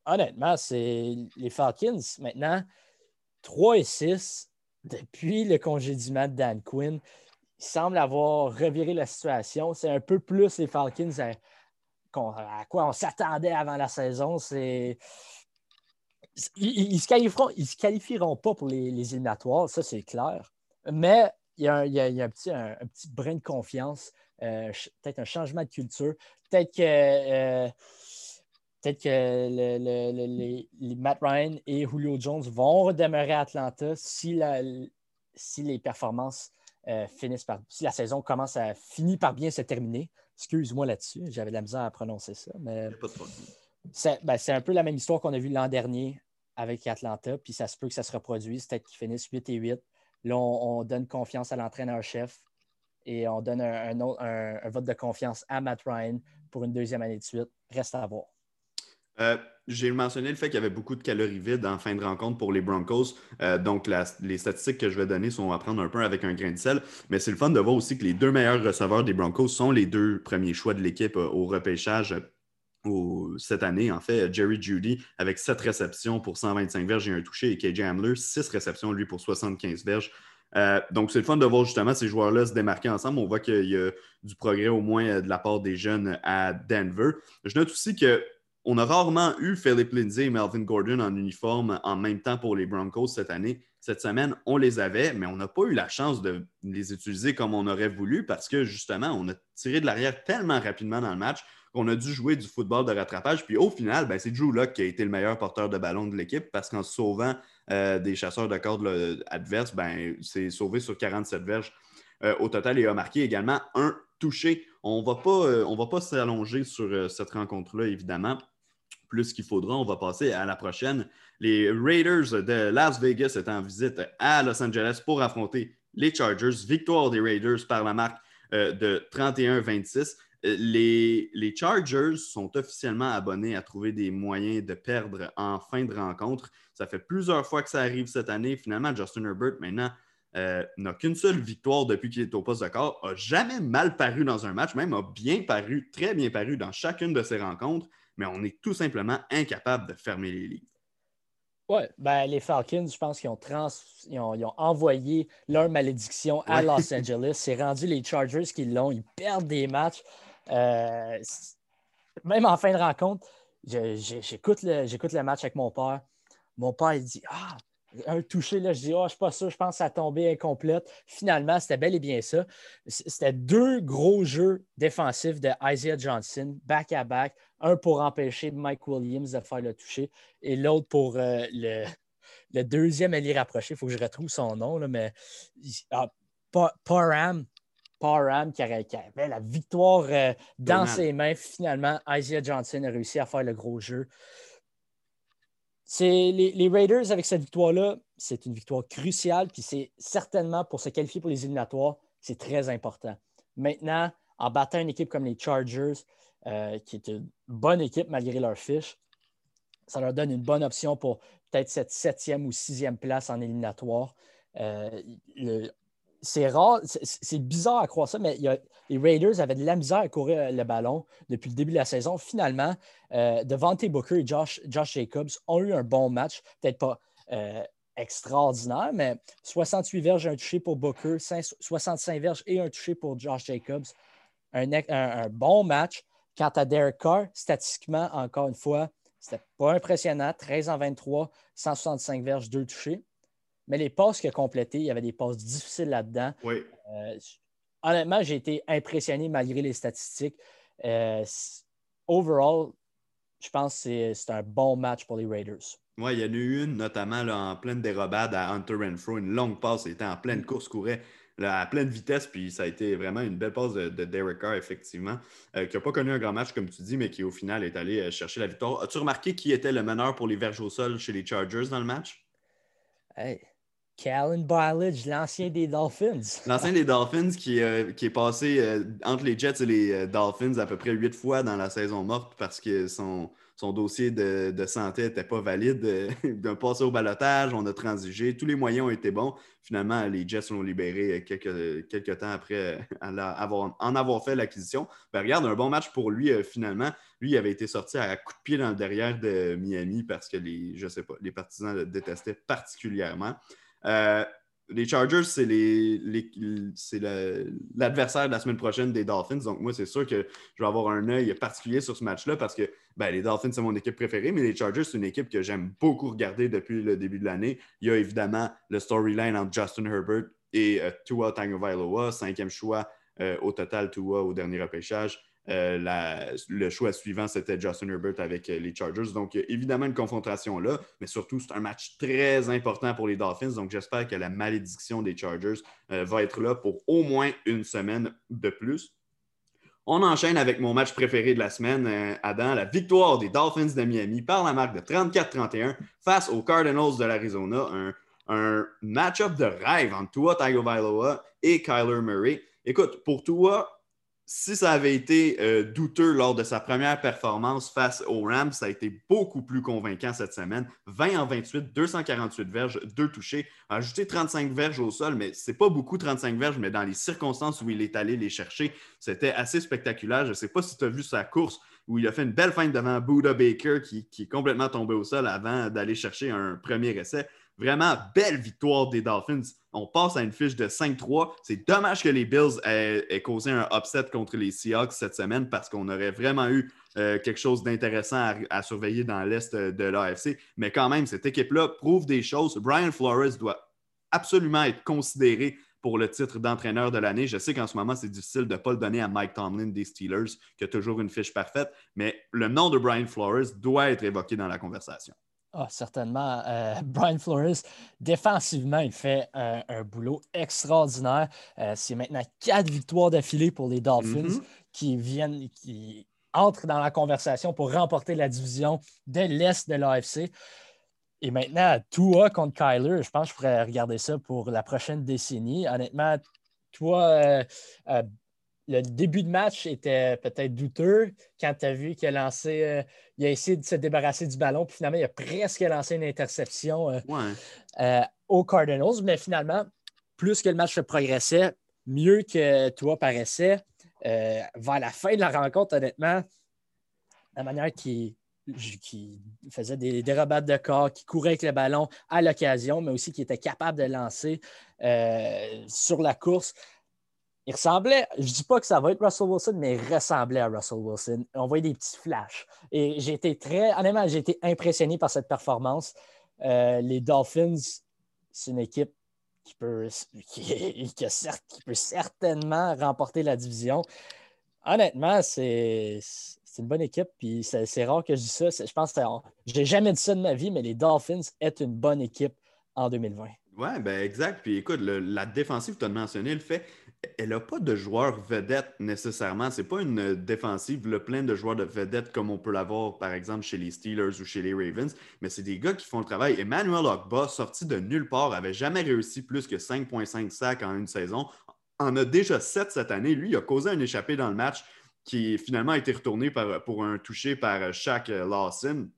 Speaker 2: honnêtement, c'est les Falcons maintenant 3 et 6 depuis le congédiement de Dan Quinn. Ils semblent avoir reviré la situation. C'est un peu plus les Falcons à, quoi on s'attendait avant la saison. C'est. Ils ne se, qualifieront, se qualifieront pas pour les, éliminatoires, ça c'est clair. Mais il y a, un, petit, un, petit brin de confiance, peut-être un changement de culture. Peut-être que, euh, peut-être que les, Matt Ryan et Julio Jones vont redémarrer à Atlanta si, si les performances euh, finissent par. Si la saison commence à finir par bien se terminer. Excuse-moi là-dessus, j'avais de la misère à prononcer ça. Mais ben, c'est un peu la même histoire qu'on a vue l'an dernier avec Atlanta, puis ça se peut que ça se reproduise, peut-être qu'ils finissent 8 et 8. Là, on donne confiance à l'entraîneur-chef et on donne un, vote de confiance à Matt Ryan pour une deuxième année de suite. Reste à voir.
Speaker 1: Euh, j'ai mentionné le fait qu'il y avait beaucoup de calories vides en fin de rencontre pour les Broncos. Euh, donc, les statistiques que je vais donner sont à prendre un peu avec un grain de sel. Mais c'est le fun de voir aussi que les deux meilleurs receveurs des Broncos sont les deux premiers choix de l'équipe euh, au repêchage cette année, en fait, Jerry Judy avec 7 réceptions pour 125 verges et un touché, et KJ Hamler, 6 réceptions, lui, pour 75 verges. Euh, donc, c'est le fun de voir justement ces joueurs-là se démarquer ensemble. On voit qu'il y a du progrès au moins euh, de la part des jeunes à Denver. Je note aussi qu'on a rarement eu Philip Lindsay et Melvin Gordon en uniforme en même temps pour les Broncos cette année. Cette semaine, on les avait, mais on n'a pas eu la chance de les utiliser comme on aurait voulu parce que justement, on a tiré de l'arrière tellement rapidement dans le match qu'on a dû jouer du football de rattrapage. Puis au final, ben, c'est Drew Locke qui a été le meilleur porteur de ballon de l'équipe parce qu'en sauvant euh, des chasseurs de cordes adverses, ben, c'est sauvé sur 47 verges euh, au total et a marqué également un touché. On ne euh, va pas s'allonger sur cette rencontre-là, évidemment. Plus qu'il faudra, on va passer à la prochaine. Les Raiders de Las Vegas étaient en visite à Los Angeles pour affronter les Chargers. Victoire des Raiders par la marque de 31-26. Les, les, Chargers sont officiellement abonnés à trouver des moyens de perdre en fin de rencontre. Ça fait plusieurs fois que ça arrive cette année. Finalement, Justin Herbert, maintenant, euh, n'a qu'une seule victoire depuis qu'il est au poste de corps, a jamais mal paru dans un match, même a bien paru, très bien paru dans chacune de ses rencontres, mais on est tout simplement incapable de fermer les livres.
Speaker 2: Oui, ben, les Falcons, je pense qu'ils ont, ont, envoyé leur malédiction à Los Angeles. C'est rendu les Chargers qui l'ont. Ils perdent des matchs. Euh, même en fin de rencontre, j'écoute le, le match avec mon père. Mon père, il dit Ah, un touché, là, je dis, oh, je ne suis pas sûr, je pense que ça a tombé incomplète. Finalement, c'était bel et bien ça. C'était deux gros jeux défensifs de Isaiah Johnson, back-à-back, un pour empêcher Mike Williams de faire le toucher et l'autre pour euh, le, le, deuxième allié rapproché. Il faut que je retrouve son nom, là, mais ah, Parham, Parham qui, avait, la victoire euh, dans ses mains. Finalement, Isaiah Johnson a réussi à faire le gros jeu les, Raiders, avec cette victoire-là, c'est une victoire cruciale, puis c'est certainement pour se qualifier pour les éliminatoires, c'est très important. Maintenant, en battant une équipe comme les Chargers, euh, qui est une bonne équipe malgré leur fiche, ça leur donne une bonne option pour peut-être cette septième ou sixième place en éliminatoire. Euh, c'est rare, c'est bizarre à croire ça, mais les Raiders avaient de la misère à courir le ballon depuis le début de la saison. Finalement, euh, Devante Booker et Josh, Jacobs ont eu un bon match, peut-être pas euh, extraordinaire, mais 68 verges, un touché pour Booker, 65 verges et un touché pour Josh Jacobs. Un, bon match. Quant à Derek Carr, statistiquement, encore une fois, c'était pas impressionnant. 13 en 23, 165 verges, deux touchés. Mais les passes qu'il a complétées, il y avait des passes difficiles là-dedans.
Speaker 1: Oui.
Speaker 2: Euh, honnêtement, j'ai été impressionné malgré les statistiques. Euh, overall, je pense que c'est un bon match pour les Raiders.
Speaker 1: Oui, il y en a eu une, notamment en pleine dérobade à Hunter Renfro, une longue passe. Il était en pleine course, courait à pleine vitesse, puis ça a été vraiment une belle passe de, Derek Carr, effectivement, euh, qui n'a pas connu un grand match, comme tu dis, mais qui au final est allé chercher la victoire. As-tu remarqué qui était le meneur pour les verges au sol chez les Chargers dans le match?
Speaker 2: Hey, Callan Ballage, l'ancien des Dolphins.
Speaker 1: L'ancien des Dolphins qui, euh, est passé euh, entre les Jets et les euh, Dolphins à peu près huit fois dans la saison morte parce que son, dossier de, santé n'était pas valide. D'un passé au balotage, on a transigé, tous les moyens ont été bons. Finalement, les Jets l'ont libéré quelques, temps après avoir, en avoir fait l'acquisition. Ben, regarde, un bon match pour lui finalement. Lui, il avait été sorti à coup de pied dans le derrière de Miami parce que les partisans le détestaient particulièrement. Euh, les Chargers, c'est l'adversaire de la semaine prochaine des Dolphins. Donc, moi, c'est sûr que je vais avoir un œil particulier sur ce match-là parce que ben, les Dolphins, c'est mon équipe préférée, mais les Chargers, c'est une équipe que j'aime beaucoup regarder depuis le début de l'année. Il y a évidemment le storyline entre Justin Herbert et euh, Tua Tagovailoa, cinquième choix euh, au total, Tua au dernier repêchage. Euh, le choix suivant, c'était Justin Herbert avec euh, les Chargers. Donc, évidemment une confrontation là, mais surtout, c'est un match très important pour les Dolphins. Donc, j'espère que la malédiction des Chargers euh, va être là pour au moins une semaine de plus. On enchaîne avec mon match préféré de la semaine, Adam, la victoire des Dolphins de Miami par la marque de 34-31 face aux Cardinals de l'Arizona. Un, match-up de rêve entre Tua Tagovailoa et Kyler Murray. Écoute, pour Tua, si ça avait été euh, douteux lors de sa première performance face aux Rams, ça a été beaucoup plus convaincant cette semaine. 20 en 28, 248 verges, 2 touchés. Ajouter 35 verges au sol, mais c'est pas beaucoup 35 verges, mais dans les circonstances où il est allé les chercher, c'était assez spectaculaire. Je ne sais pas si tu as vu sa course où il a fait une belle feinte devant Buddha Baker qui, qui est complètement tombé au sol avant d'aller chercher un premier essai. Vraiment belle victoire des Dolphins. On passe à une fiche de 5-3. C'est dommage que les Bills aient, causé un upset contre les Seahawks cette semaine parce qu'on aurait vraiment eu euh, quelque chose d'intéressant à, surveiller dans l'Est de l'AFC. Mais quand même, cette équipe-là prouve des choses. Brian Flores doit absolument être considéré pour le titre d'entraîneur de l'année. Je sais qu'en ce moment, c'est difficile de ne pas le donner à Mike Tomlin des Steelers, qui a toujours une fiche parfaite, mais le nom de Brian Flores doit être évoqué dans la conversation.
Speaker 2: Ah, certainement. Euh, Brian Flores, défensivement, il fait un, boulot extraordinaire. Euh, c'est maintenant quatre victoires d'affilée pour les Dolphins mm-hmm. qui viennent, qui entrent dans la conversation pour remporter la division de l'Est de l'AFC. Et maintenant, toi contre Kyler, je pense que je pourrais regarder ça pour la prochaine décennie. Honnêtement, toi, euh, le début de match était peut-être douteux quand tu as vu qu'il a lancé, euh, il a essayé de se débarrasser du ballon, puis finalement, il a presque lancé une interception euh, euh, aux Cardinals. Mais finalement, plus que le match progressait, mieux que toi paraissait. vers la fin de la rencontre, honnêtement, la manière qu'il qui faisait des dérobates de corps, qui courait avec le ballon à l'occasion, mais aussi qui était capable de lancer sur la course il ressemblait, je dis pas que ça va être Russell Wilson, mais il ressemblait à Russell Wilson. On voyait des petits flashs. Et j'ai été très, honnêtement, j'ai été impressionné par cette performance. Euh, les Dolphins, c'est une équipe qui peut, qui, peut certainement remporter la division. Honnêtement, c'est une bonne équipe. Puis c'est rare que je dise ça. Je pense que je n'ai jamais dit ça de ma vie, mais les Dolphins est une bonne équipe en 2020.
Speaker 1: Oui, ben exact. Puis écoute, la défensive, tu as mentionné le fait elle n'a pas de joueurs vedettes nécessairement. Ce n'est pas une défensive plein de joueurs de vedettes comme on peut l'avoir, par exemple, chez les Steelers ou chez les Ravens, mais c'est des gars qui font le travail. Emmanuel Ogba, sorti de nulle part, avait jamais réussi plus que 5,5 sacs en une saison. En a déjà 7 cette année. Lui, il a causé un échappé dans le match qui finalement a été retourné pour un touché par Shaq Lawson.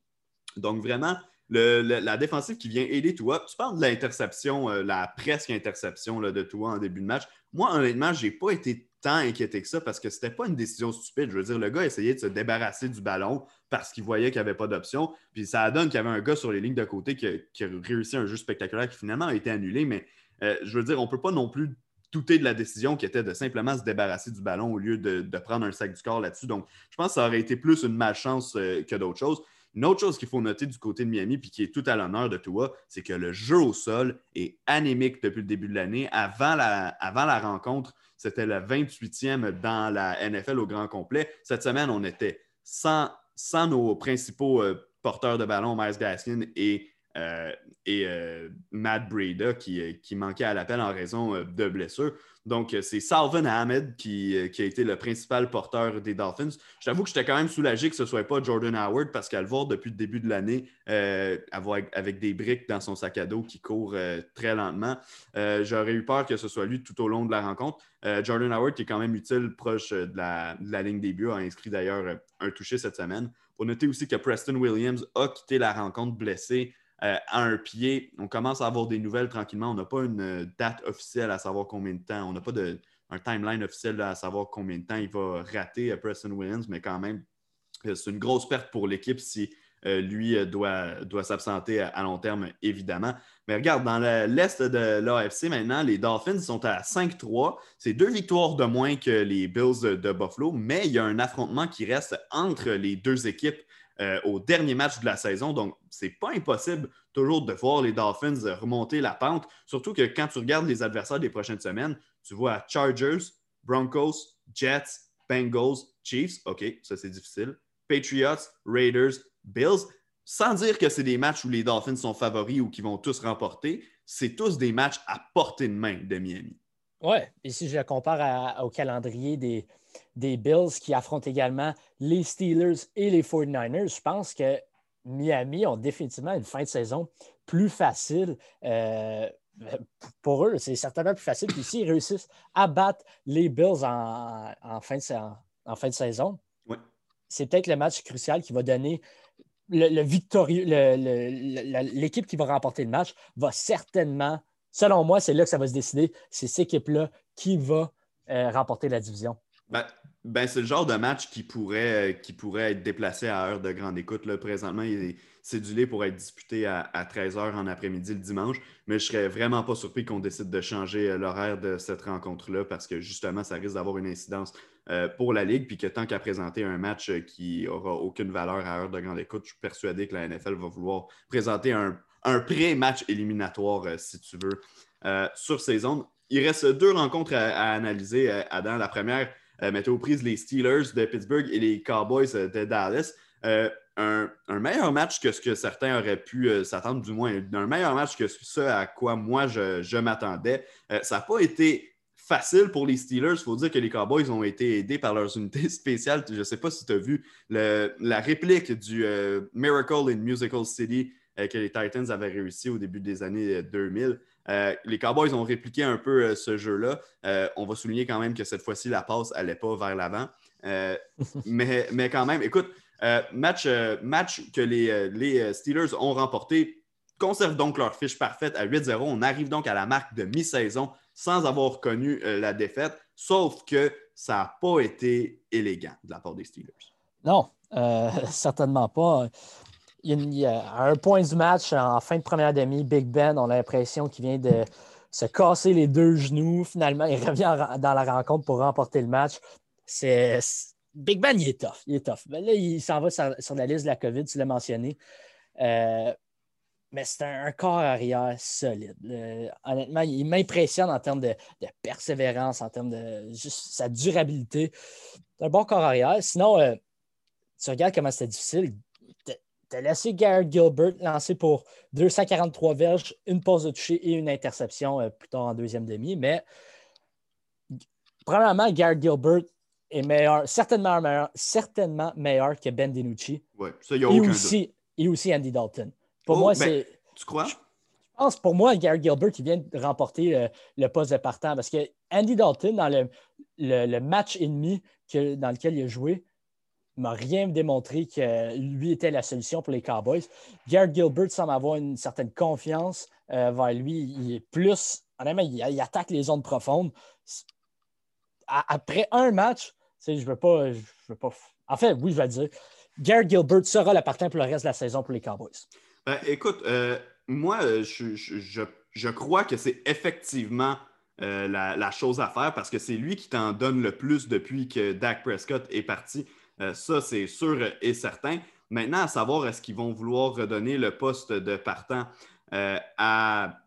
Speaker 1: Donc, vraiment, la défensive qui vient aider toi. Tu parles de l'interception, euh, la presque interception de toi en début de match. Moi, honnêtement, je n'ai pas été tant inquiété que ça parce que ce n'était pas une décision stupide. Je veux dire, le gars essayait de se débarrasser du ballon parce qu'il voyait qu'il n'y avait pas d'option. Puis ça donne qu'il y avait un gars sur les lignes de côté qui a, réussi un jeu spectaculaire qui finalement a été annulé. Mais euh, je veux dire, on ne peut pas non plus douter de la décision qui était de simplement se débarrasser du ballon au lieu de, prendre un sac du corps là-dessus. Donc, je pense que ça aurait été plus une malchance euh, que d'autres choses. Une autre chose qu'il faut noter du côté de Miami, puis qui est tout à l'honneur de toi, c'est que le jeu au sol est anémique depuis le début de l'année. Avant la, avant la rencontre, c'était le 28e dans la NFL au grand complet. Cette semaine, on était sans, nos principaux euh, porteurs de ballon, Miles Gaskin et, euh, et euh, Matt Breda, qui, qui manquait à l'appel en raison de blessures. Donc, euh, c'est Salvin Ahmed qui, euh, qui, a été le principal porteur des Dolphins. Je t'avoue que j'étais quand même soulagé que ce ne soit pas Jordan Howard parce qu'à le voir depuis le début de l'année, euh, avec des briques dans son sac à dos qui court très lentement, j'aurais eu peur que ce soit lui tout au long de la rencontre. Jordan Howard, qui est quand même utile, proche de la, de la ligne des buts, a inscrit d'ailleurs un touché cette semaine. Pour noter aussi que Preston Williams a quitté la rencontre blessé. Euh, à un pied. On commence à avoir des nouvelles tranquillement. On n'a pas une euh, date officielle à savoir combien de temps. On n'a pas de, un timeline officiel à savoir combien de temps il va rater euh, Preston Williams, mais quand même, c'est une grosse perte pour l'équipe si lui doit, doit s'absenter à, long terme, évidemment. Mais regarde, dans l'Est de l'AFC maintenant, les Dolphins sont à 5-3. C'est deux victoires de moins que les Bills de Buffalo, mais il y a un affrontement qui reste entre les deux équipes euh, au dernier match de la saison. Donc, c'est pas impossible toujours de voir les Dolphins remonter la pente. Surtout que quand tu regardes les adversaires des prochaines semaines, tu vois Chargers, Broncos, Jets, Bengals, Chiefs. OK, ça c'est difficile. Patriots, Raiders, Bills. Sans dire que c'est des matchs où les Dolphins sont favoris ou qui vont tous remporter, c'est tous des matchs à portée de main de Miami.
Speaker 2: Oui, et si je le compare au calendrier des, des Bills qui affrontent également les Steelers et les 49ers, je pense que Miami ont définitivement une fin de saison plus facile. Euh, pour eux, c'est certainement plus facile. Puis s'ils réussissent à battre les Bills en, fin, de, saison, c'est peut-être le match crucial qui va donner le, victorieux, l'équipe qui va remporter le match va certainement, selon moi, c'est là que ça va se décider. C'est cette équipe-là qui va euh, remporter la division.
Speaker 1: Ben, ben, c'est le genre de match qui pourrait, euh, qui pourrait être déplacé à heure de grande écoute. Là. Présentement, il est cédulé pour être disputé à, 13h en après-midi le dimanche, mais je ne serais vraiment pas surpris qu'on décide de changer euh, l'horaire de cette rencontre-là parce que justement, ça risque d'avoir une incidence euh, pour la Ligue, puis que tant qu'à présenter un match qui n'aura aucune valeur à heure de grande écoute, je suis persuadé que la NFL va vouloir présenter un, pré-match éliminatoire, si tu veux, sur ces zones. Il reste deux rencontres à analyser, Adam. La première, euh, mettez aux prises les Steelers de Pittsburgh et les Cowboys euh, de Dallas. Euh, un, meilleur match que ce que certains auraient pu s'attendre, du moins, un meilleur match que ce à quoi moi je, m'attendais. ça n'a pas été facile pour les Steelers. Il faut dire que les Cowboys ont été aidés par leurs unités spéciales. Je ne sais pas si tu as vu la réplique du Miracle in Musical City que les Titans avaient réussi au début des années 2000. Les Cowboys ont répliqué un peu ce jeu-là. on va souligner quand même que cette fois-ci, la passe n'allait pas vers l'avant. mais, mais quand même, écoute, match, match que les, les Steelers ont remporté conservent donc leur fiche parfaite à 8-0. On arrive donc à la marque de mi-saison sans avoir connu euh, la défaite, sauf que ça n'a pas été élégant de la part des Steelers.
Speaker 2: Non, euh, certainement pas. Il y, a, un point du match, en fin de première demi, Big Ben, on a l'impression qu'il vient de se casser les deux genoux. Finalement, il revient dans la rencontre pour remporter le match. C'est Big Ben, il est tough. Il est tough. Mais là, il s'en va sur, la liste de la COVID, tu l'as mentionné. Euh, mais c'est un, corps arrière solide. honnêtement, il m'impressionne en termes de, persévérance, en termes de sa durabilité. C'est un bon corps arrière. Sinon, euh, tu regardes comment c'était difficile. Tu as laissé Garrett Gilbert lancer pour 243 verges, une pause de toucher et une interception euh, plus tard en deuxième demi. Mais premièrement, Garrett Gilbert est meilleur, certainement meilleur, certainement meilleur que Ben DiNucci.
Speaker 1: Oui, ça, il n'y a aucun aussi,
Speaker 2: Et aussi Andy Dalton. Pour moi, ben, c'est.
Speaker 1: Tu crois?
Speaker 2: Je pense pour moi, Gary Gilbert, qui vient de remporter le, poste de partant parce que Andy Dalton, dans le, match ennemi que, dans lequel il a joué, m'a rien démontré que lui était la solution pour les Cowboys. Gary Gilbert semble avoir une certaine confiance euh, vers lui. Il est plus. Honnêtement, il, attaque les zones profondes. après un match, je ne veux pas. Je veux. En fait, oui, je vais dire. Gary Gilbert sera le partant pour le reste de la saison pour les Cowboys.
Speaker 1: Ben, écoute, euh, moi, euh, je, crois que c'est effectivement la, chose à faire parce que c'est lui qui t'en donne le plus depuis que Dak Prescott est parti. Ça, c'est sûr et certain. Maintenant, à savoir, est-ce qu'ils vont vouloir redonner le poste de partant à,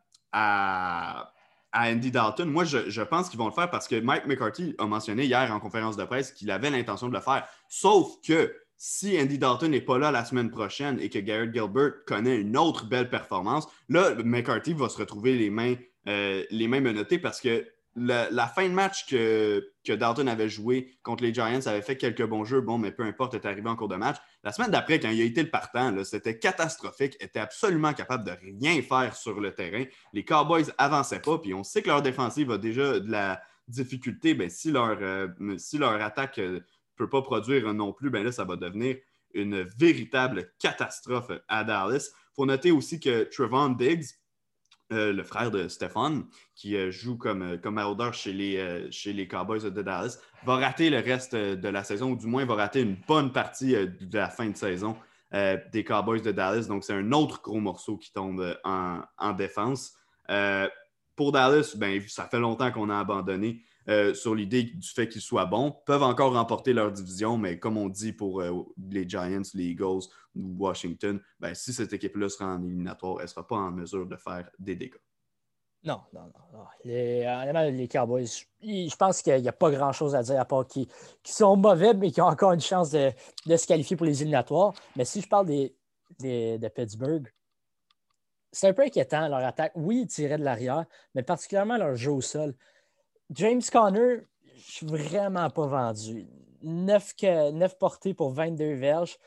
Speaker 1: Andy Dalton? Moi, je, je pense qu'ils vont le faire parce que Mike McCarthy a mentionné hier en conférence de presse qu'il avait l'intention de le faire. Sauf que si Andy Dalton n'est pas là la semaine prochaine et que Garrett Gilbert connaît une autre belle performance, là, McCarthy va se retrouver les mains, euh, les mains menottées parce que la, fin de match que, Dalton avait joué contre les Giants avait fait quelques bons jeux, bon, mais peu importe, est arrivé en cours de match. La semaine d'après, quand il a été le partant, c'était catastrophique, était absolument capable de rien faire sur le terrain. Les Cowboys avançaient pas, puis on sait que leur défensive a déjà de la difficulté. Ben, si, leur, euh, si leur attaque euh, peut pas produire non plus, ben là, ça va devenir une véritable catastrophe à Dallas. Il faut noter aussi que Trevon Diggs, euh, le frère de Stéphane, qui euh, joue comme, euh, comme chez les, chez Cowboys de Dallas, va rater le reste de la saison, ou du moins va rater une bonne partie de la fin de saison des Cowboys de Dallas. Donc, c'est un autre gros morceau qui tombe en, en défense. pour Dallas, ben, ça fait longtemps qu'on a abandonné. Euh, sur l'idée du fait qu'ils soient bons, peuvent encore remporter leur division, mais comme on dit pour euh, les Giants, les Eagles ou Washington, ben, si cette équipe-là sera en éliminatoire, elle ne sera pas en mesure de faire des dégâts.
Speaker 2: Non, non, non. Les, les Cowboys, je pense qu'il n'y a pas grand-chose à dire à part qu'ils sont mauvais, mais qui ont encore une chance de, se qualifier pour les éliminatoires. Mais si je parle des, de Pittsburgh, c'est un peu inquiétant leur attaque. Oui, ils tiraient de l'arrière, mais particulièrement leur jeu au sol. James Conner, je suis vraiment pas vendu. 9, portées pour 22 verges.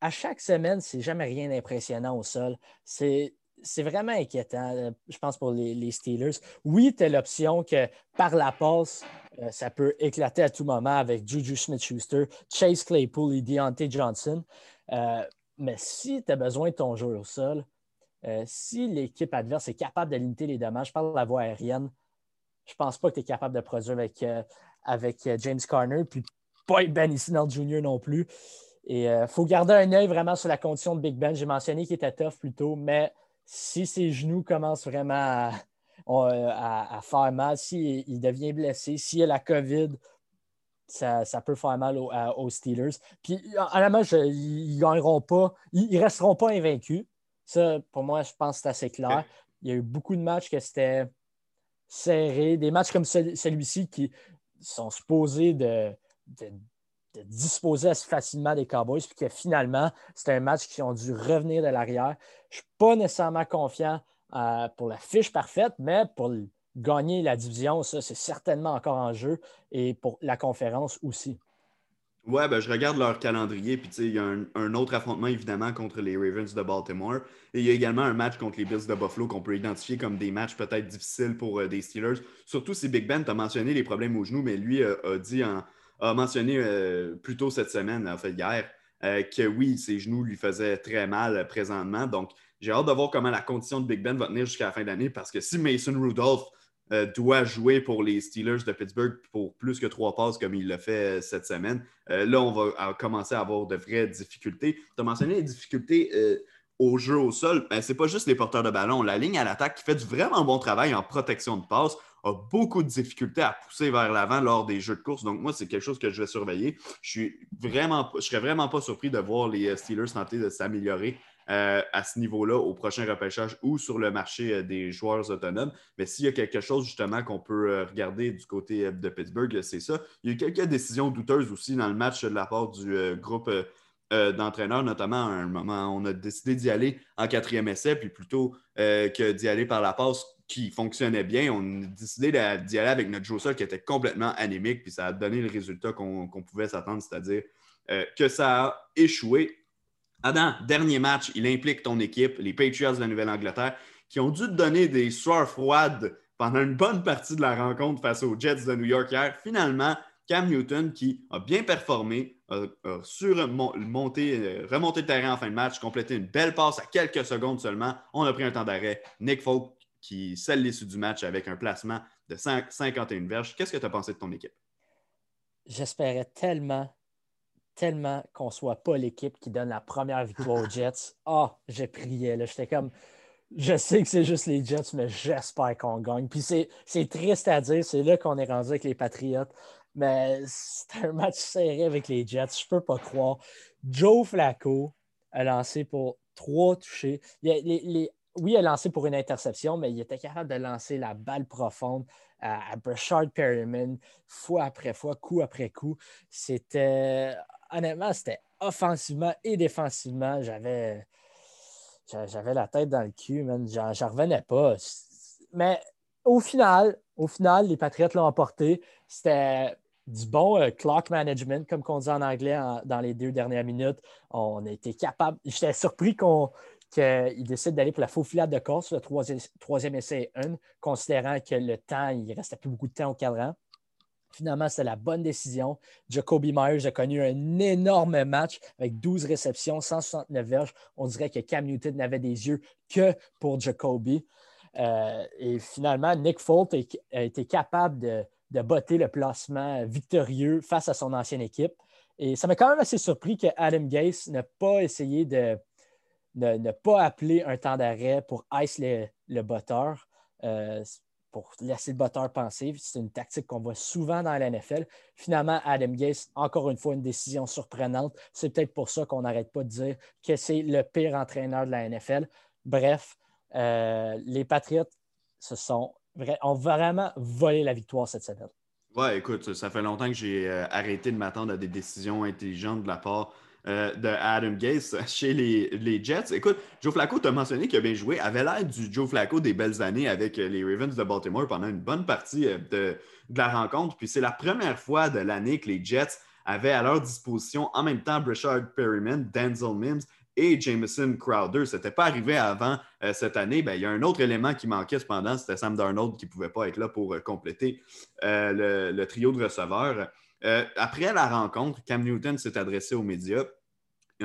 Speaker 2: À chaque semaine, c'est jamais rien d'impressionnant au sol. C'est, vraiment inquiétant, euh, je pense, pour les, Steelers. Oui, tu as l'option que par la passe, euh, ça peut éclater à tout moment avec Juju Smith-Schuster, Chase Claypool et Deontay Johnson. Euh, mais si tu as besoin de ton jeu au sol, si l'équipe adverse est capable de limiter les dommages par la voie aérienne, je pense pas que tu es capable de produire avec, euh, avec euh, James Carner, puis pas Ben Isnell Jr. non plus. Et il euh, faut garder un œil vraiment sur la condition de Big Ben. J'ai mentionné qu'il était tough plus tôt, mais si ses genoux commencent vraiment à, faire mal, s'il il devient blessé, s'il a la COVID, ça, peut faire mal aux, Steelers. Puis, honnêtement, ils ne gagneront pas, ils ne resteront pas invaincus. Ça, pour moi, je pense que c'est assez clair. Il y a eu beaucoup de matchs que c'était serré, des matchs comme celui-ci qui sont supposés de, disposer assez facilement des Cowboys, puis que finalement, c'est un match qui ont dû revenir de l'arrière. Je ne suis pas nécessairement confiant euh, pour la fiche parfaite, mais pour gagner la division, ça, c'est certainement encore en jeu, et pour la conférence aussi.
Speaker 1: Ouais, ben, je regarde leur calendrier, puis il y a un, autre affrontement évidemment contre les Ravens de Baltimore. Et il y a également un match contre les Bills de Buffalo qu'on peut identifier comme des matchs peut-être difficiles pour euh, des Steelers. Surtout si Big Ben, tu as mentionné les problèmes au genou, mais lui euh, a dit a mentionné euh, plus tôt cette semaine, en fait hier, que oui, ses genoux lui faisaient très mal présentement. Donc, j'ai hâte de voir comment la condition de Big Ben va tenir jusqu'à la fin de l'année parce que si Mason Rudolph euh, doit jouer pour les Steelers de Pittsburgh pour plus que trois passes comme il l'a fait euh, cette semaine, euh, là, on va commencer à avoir de vraies difficultés. Tu as mentionné les difficultés au jeu au sol. Ben, Ce n'est pas juste les porteurs de ballon. La ligne à l'attaque qui fait du vraiment bon travail en protection de passe a beaucoup de difficultés à pousser vers l'avant lors des jeux de course. Donc, moi, c'est quelque chose que je vais surveiller. Je ne je serais vraiment pas surpris de voir les Steelers tenter de s'améliorer euh, à ce niveau-là au prochain repêchage ou sur le marché euh, des joueurs autonomes. Mais s'il y a quelque chose justement qu'on peut euh, regarder du côté de Pittsburgh, c'est ça. Il y a eu quelques décisions douteuses aussi dans le match de la part du groupe d'entraîneurs, notamment à un moment, on a décidé d'y aller en quatrième essai, puis plutôt que d'y aller par la passe qui fonctionnait bien, on a décidé d'y aller avec notre Joe qui était complètement anémique, puis ça a donné le résultat qu'on pouvait s'attendre, c'est-à-dire que ça a échoué Adam, dernier match, il implique ton équipe, les Patriots de la Nouvelle-Angleterre, qui ont dû te donner des soirs froides pendant une bonne partie de la rencontre face aux Jets de New York hier. Finalement, Cam Newton, qui a bien performé, a, remonté le terrain en fin de match, complété une belle passe à quelques secondes seulement. On a pris un temps d'arrêt. Nick Folk qui scelle l'issue du match avec un placement de 51 verges. Qu'est-ce que tu as pensé de ton équipe?
Speaker 2: J'espérais tellement tellement qu'on ne soit pas l'équipe qui donne la première victoire aux Jets. Ah, j'ai prié. J'étais comme, je sais que c'est juste les Jets, mais j'espère qu'on gagne. Puis c'est triste à dire, c'est là qu'on est rendu avec les Patriots. Mais c'est un match serré avec les Jets, je ne peux pas croire. Joe Flacco a lancé pour trois touchés. oui, il a lancé pour une interception, mais il était capable de lancer la balle profonde à, à Brashard Perryman, fois après fois, coup après coup. C'était honnêtement, c'était offensivement et défensivement. J'avais, j'avais la tête dans le cul, man. J'en, revenais pas. Mais au final, au final, les Patriotes l'ont emporté. C'était du bon euh, clock management, comme on dit en anglais dans les deux dernières minutes. On a été capable. J'étais surpris qu'on, qu'il décide d'aller pour la faux filade de course, le troisième, troisième essai 1, considérant que le temps, il ne restait plus beaucoup de temps au cadran. Finalement, c'était la bonne décision. Jacoby Myers a connu un énorme match avec 12 réceptions, 169 verges. On dirait que Cam Newton n'avait des yeux que pour Jacoby. Euh, et finalement, Nick Folt a été capable de, botter le placement victorieux face à son ancienne équipe. Et ça m'a quand même assez surpris que Adam Gase n'ait pas essayé de ne pas appeler un temps d'arrêt pour ice le, botteur. Euh, pour laisser le botteur penser. C'est une tactique qu'on voit souvent dans la NFL. Finalement, Adam Gase, encore une fois, une décision surprenante. C'est peut-être pour ça qu'on n'arrête pas de dire que c'est le pire entraîneur de la NFL. Bref, euh, les Patriots se sont, ont vraiment volé la victoire cette semaine.
Speaker 1: Ouais, écoute, ça fait longtemps que j'ai euh, arrêté de m'attendre à des décisions intelligentes de la part euh, de Adam Gase chez les, Jets. Écoute, Joe Flacco, tu as mentionné qu'il a bien joué, avait l'air du Joe Flacco des belles années avec euh, les Ravens de Baltimore pendant une bonne partie euh, de, la rencontre. Puis c'est la première fois de l'année que les Jets avaient à leur disposition en même temps Brashard Perryman, Denzel Mims et Jameson Crowder. Ce n'était pas arrivé avant cette année. Ben, il y a un autre élément qui manquait cependant, c'était Sam Darnold qui ne pouvait pas être là pour compléter le, trio de receveurs. après la rencontre, Cam Newton s'est adressé aux médias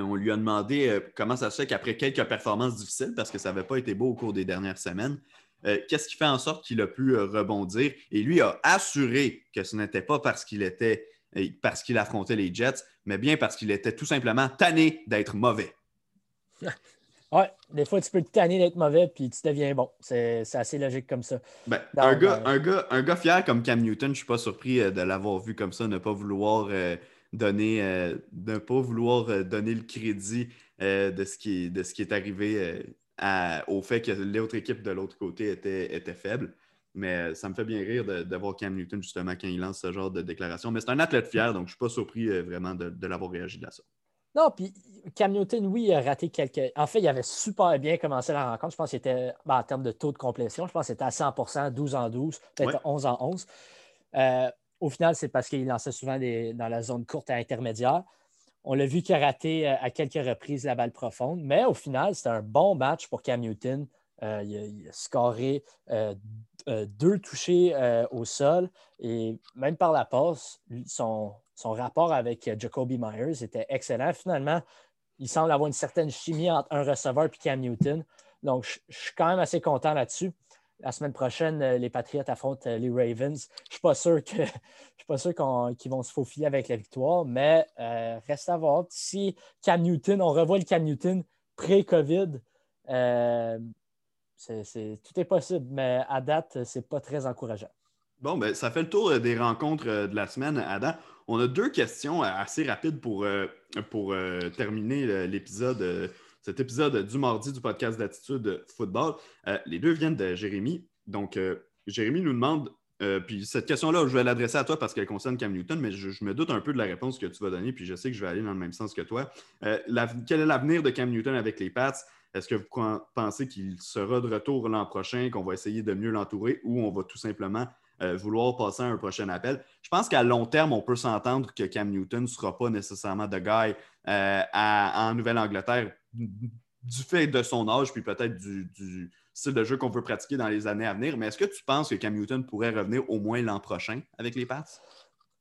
Speaker 1: on lui a demandé euh, comment ça se fait qu'après quelques performances difficiles, parce que ça n'avait pas été beau au cours des dernières semaines, euh, qu'est-ce qui fait en sorte qu'il a pu euh, rebondir? Et lui a assuré que ce n'était pas parce qu'il était parce qu'il affrontait les Jets, mais bien parce qu'il était tout simplement tanné d'être mauvais.
Speaker 2: Oui, des fois, tu peux te tanner d'être mauvais, puis tu deviens bon. C'est assez logique comme ça.
Speaker 1: Ben, un, gars, un, gars, un gars fier comme Cam Newton, je ne suis pas surpris de l'avoir vu comme ça, ne pas vouloir donner, euh, ne pas vouloir euh, donner le crédit euh, de, ce qui, de ce qui est arrivé au fait que l'autre équipe de l'autre côté était, était faible. Mais ça me fait bien rire de, voir Cam Newton justement quand il lance ce genre de déclaration. Mais c'est un athlète fier, donc je ne suis pas surpris vraiment de, l'avoir réagi de ça.
Speaker 2: Non, puis Cam Newton, oui, il a raté quelques. En fait, il avait super bien commencé la rencontre. Je pense qu'il était, ben, en termes de taux de complétion, je pense qu'il était à 100% 12 en 12, peut-être 11 en 11 Au final, c'est parce qu'il lançait souvent dans la zone courte à intermédiaire. On l'a vu qu'il a raté à quelques reprises la balle profonde, mais au final, c'était un bon match pour Cam Newton. il, a, scoré deux touchés au sol et même par la passe, son, son rapport avec Jacoby Myers était excellent. Finalement, il semble avoir une certaine chimie entre un receveur et Cam Newton. Donc, je, suis quand même assez content là-dessus. La semaine prochaine, euh, les Patriots affrontent euh, les Ravens. Je ne suis pas sûr que je suis pas sûr qu'ils vont se faufiler avec la victoire, mais euh, reste à voir. Si Cam Newton, on revoit le Cam Newton pré-COVID, tout est possible, mais à date, ce n'est pas très encourageant.
Speaker 1: Bon, ben, ça fait le tour des rencontres de la semaine, Adam. On a deux questions assez rapides pour, pour terminer l'épisode cet épisode du mardi du podcast d'attitude football. Euh, les deux viennent de Jérémy. Donc, euh, Jérémy nous demande, euh, puis cette question-là, je vais l'adresser à toi parce qu'elle concerne Cam Newton, mais je, me doute un peu de la réponse que tu vas donner, puis je sais que je vais aller dans le même sens que toi. quel est l'avenir de Cam Newton avec les Pats? Est-ce que vous pensez qu'il sera de retour l'an prochain, qu'on va essayer de mieux l'entourer ou on va tout simplement vouloir passer à un prochain appel? Je pense qu'à long terme, on peut s'entendre que Cam Newton ne sera pas nécessairement de guy en Nouvelle-Angleterre du fait de son âge, puis peut-être du, style de jeu qu'on veut pratiquer dans les années à venir. Mais est-ce que tu penses que Cam Newton pourrait revenir au moins l'an prochain avec les Pats?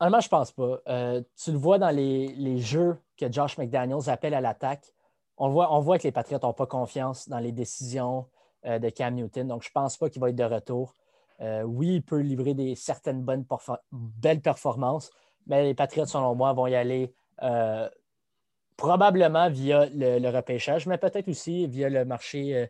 Speaker 2: Honnêtement, je pense pas. Euh, tu le vois dans les, jeux que Josh McDaniels appelle à l'attaque. On, voit, on voit que les Patriots n'ont pas confiance dans les décisions euh, de Cam Newton. Donc, je ne pense pas qu'il va être de retour. Euh, oui, il peut livrer des certaines bonnes belles performances, mais les Patriots, selon moi, vont y aller probablement via le, repêchage, mais peut-être aussi via le marché euh,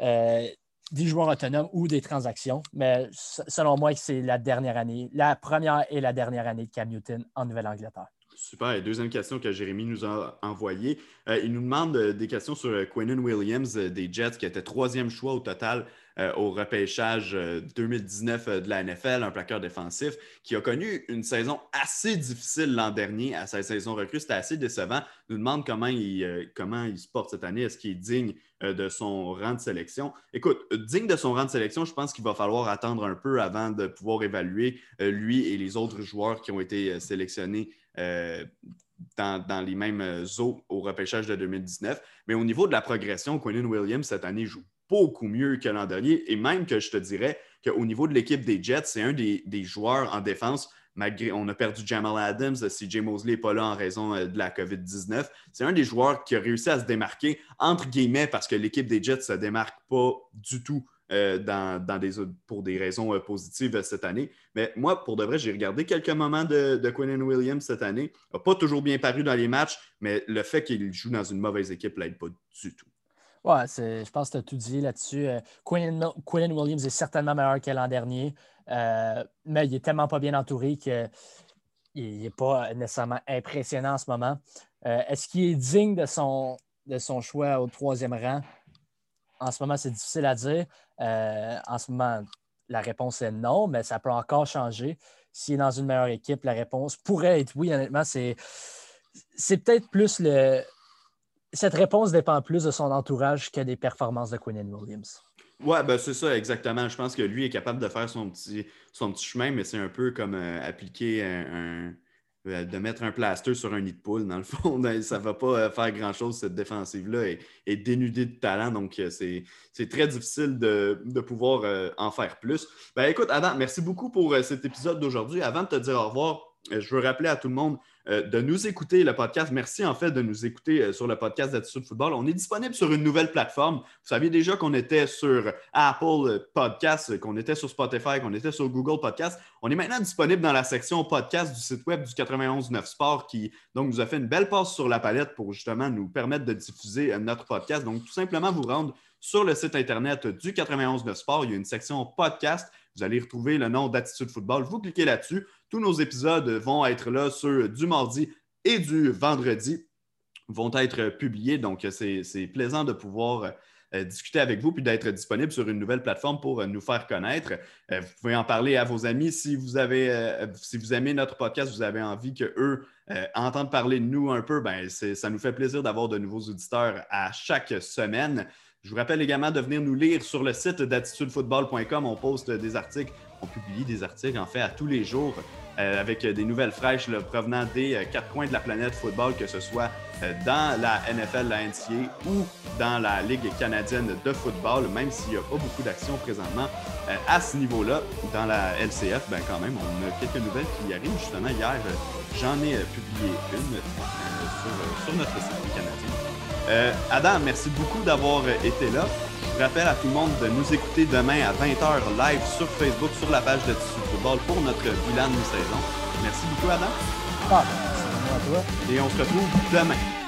Speaker 2: euh, des joueurs autonomes ou des transactions. Mais selon moi, c'est la dernière année, la première et la dernière année de Cam Newton en Nouvelle-Angleterre.
Speaker 1: Super. Et deuxième question que Jérémy nous a envoyée. Euh, il nous demande des questions sur Quinnen Williams des Jets, qui était troisième choix au total euh, au repêchage 2019 euh, euh, de la NFL, un plaqueur défensif, qui a connu une saison assez difficile l'an dernier à sa saison recrue. C'était assez décevant. Il nous demande comment il, comment il se porte cette année. Est-ce qu'il est digne de son rang de sélection? Écoute, digne de son rang de sélection, je pense qu'il va falloir attendre un peu avant de pouvoir évaluer lui et les autres joueurs qui ont été sélectionnés. Dans, dans, les mêmes eaux au repêchage de 2019. Mais au niveau de la progression, Quinnen Williams, cette année, joue beaucoup mieux que l'an dernier. Et même que je te dirais qu'au niveau de l'équipe des Jets, c'est un des, joueurs en défense, malgré on a perdu Jamal Adams, Jay Mosley n'est pas là en raison euh, de la COVID-19. C'est un des joueurs qui a réussi à se démarquer, entre guillemets, parce que l'équipe des Jets ne se démarque pas du tout euh, dans, des, pour des raisons euh, positives cette année. Mais moi, pour de vrai, j'ai regardé quelques moments de, de Williams cette année. Il n'a pas toujours bien paru dans les matchs, mais le fait qu'il joue dans une mauvaise équipe l'aide pas du tout.
Speaker 2: Ouais, je pense que tu as tout dit là-dessus. Euh, Quinn, Williams est certainement meilleur que l'an dernier, euh, mais il est tellement pas bien entouré qu'il n'est pas nécessairement impressionnant en ce moment. Euh, est-ce qu'il est digne de son, de son choix au troisième rang? En ce moment, c'est difficile à dire. en ce moment, la réponse est non, mais ça peut encore changer. S'il est dans une meilleure équipe, la réponse pourrait être oui. Honnêtement, c'est peut-être plus le, cette réponse dépend plus de son entourage que des performances de Quinn Williams.
Speaker 1: Oui, ben c'est ça, exactement. Je pense que lui est capable de faire son petit, son petit chemin, mais c'est un peu comme euh, appliquer un, euh, de mettre un plaster sur un nid de poule, dans le fond. Ben, ça ne va pas euh, faire grand-chose, cette défensive-là est, dénudée de talent. Donc, c'est très difficile de, de pouvoir en faire plus. Ben, écoute, Adam, merci beaucoup pour cet épisode d'aujourd'hui. Avant de te dire au revoir, je veux rappeler à tout le monde de nous écouter le podcast. Merci en fait de nous écouter euh, sur le podcast d'Attitude Football. On est disponible sur une nouvelle plateforme. Vous saviez déjà qu'on était sur Apple Podcast, qu'on était sur Spotify, qu'on était sur Google Podcast. On est maintenant disponible dans la section podcast du site web du 91.9 Sport qui donc nous a fait une belle passe sur la palette pour justement nous permettre de diffuser euh, notre podcast. Donc tout simplement vous rendre sur le site internet du 91.9 Sport. Il y a une section podcast. Vous allez retrouver le nom d'Attitude Football. Vous cliquez là-dessus. Tous nos épisodes vont être là sur du mardi et du vendredi, vont être publiés. Donc, c'est plaisant de pouvoir euh, discuter avec vous puis d'être disponible sur une nouvelle plateforme pour euh, nous faire connaître. Euh, vous pouvez en parler à vos amis si vous avez, si vous aimez notre podcast, vous avez envie qu'eux entendent parler de nous un peu, ben ça nous fait plaisir d'avoir de nouveaux auditeurs à chaque semaine. Je vous rappelle également de venir nous lire sur le site d'attitudefootball.com. On poste des articles on publie des articles en fait à tous les jours euh, avec des nouvelles fraîches provenant des quatre coins de la planète football, que ce soit dans la NFL, la NCA ou dans la Ligue canadienne de football, même s'il n'y a pas beaucoup d'actions présentement à ce niveau-là. Dans la LCF, ben quand même, on a quelques nouvelles qui arrivent. Justement, hier, j'en ai publié une sur, sur, notre site canadien. Adam, merci beaucoup d'avoir été là. Je rappelle à tout le monde de nous écouter demain à 20h live sur Facebook, sur la page de Tissu Football pour notre bilan de mi-saison. Merci beaucoup, Adam.
Speaker 2: Ah, merci à toi.
Speaker 1: Et on se retrouve demain.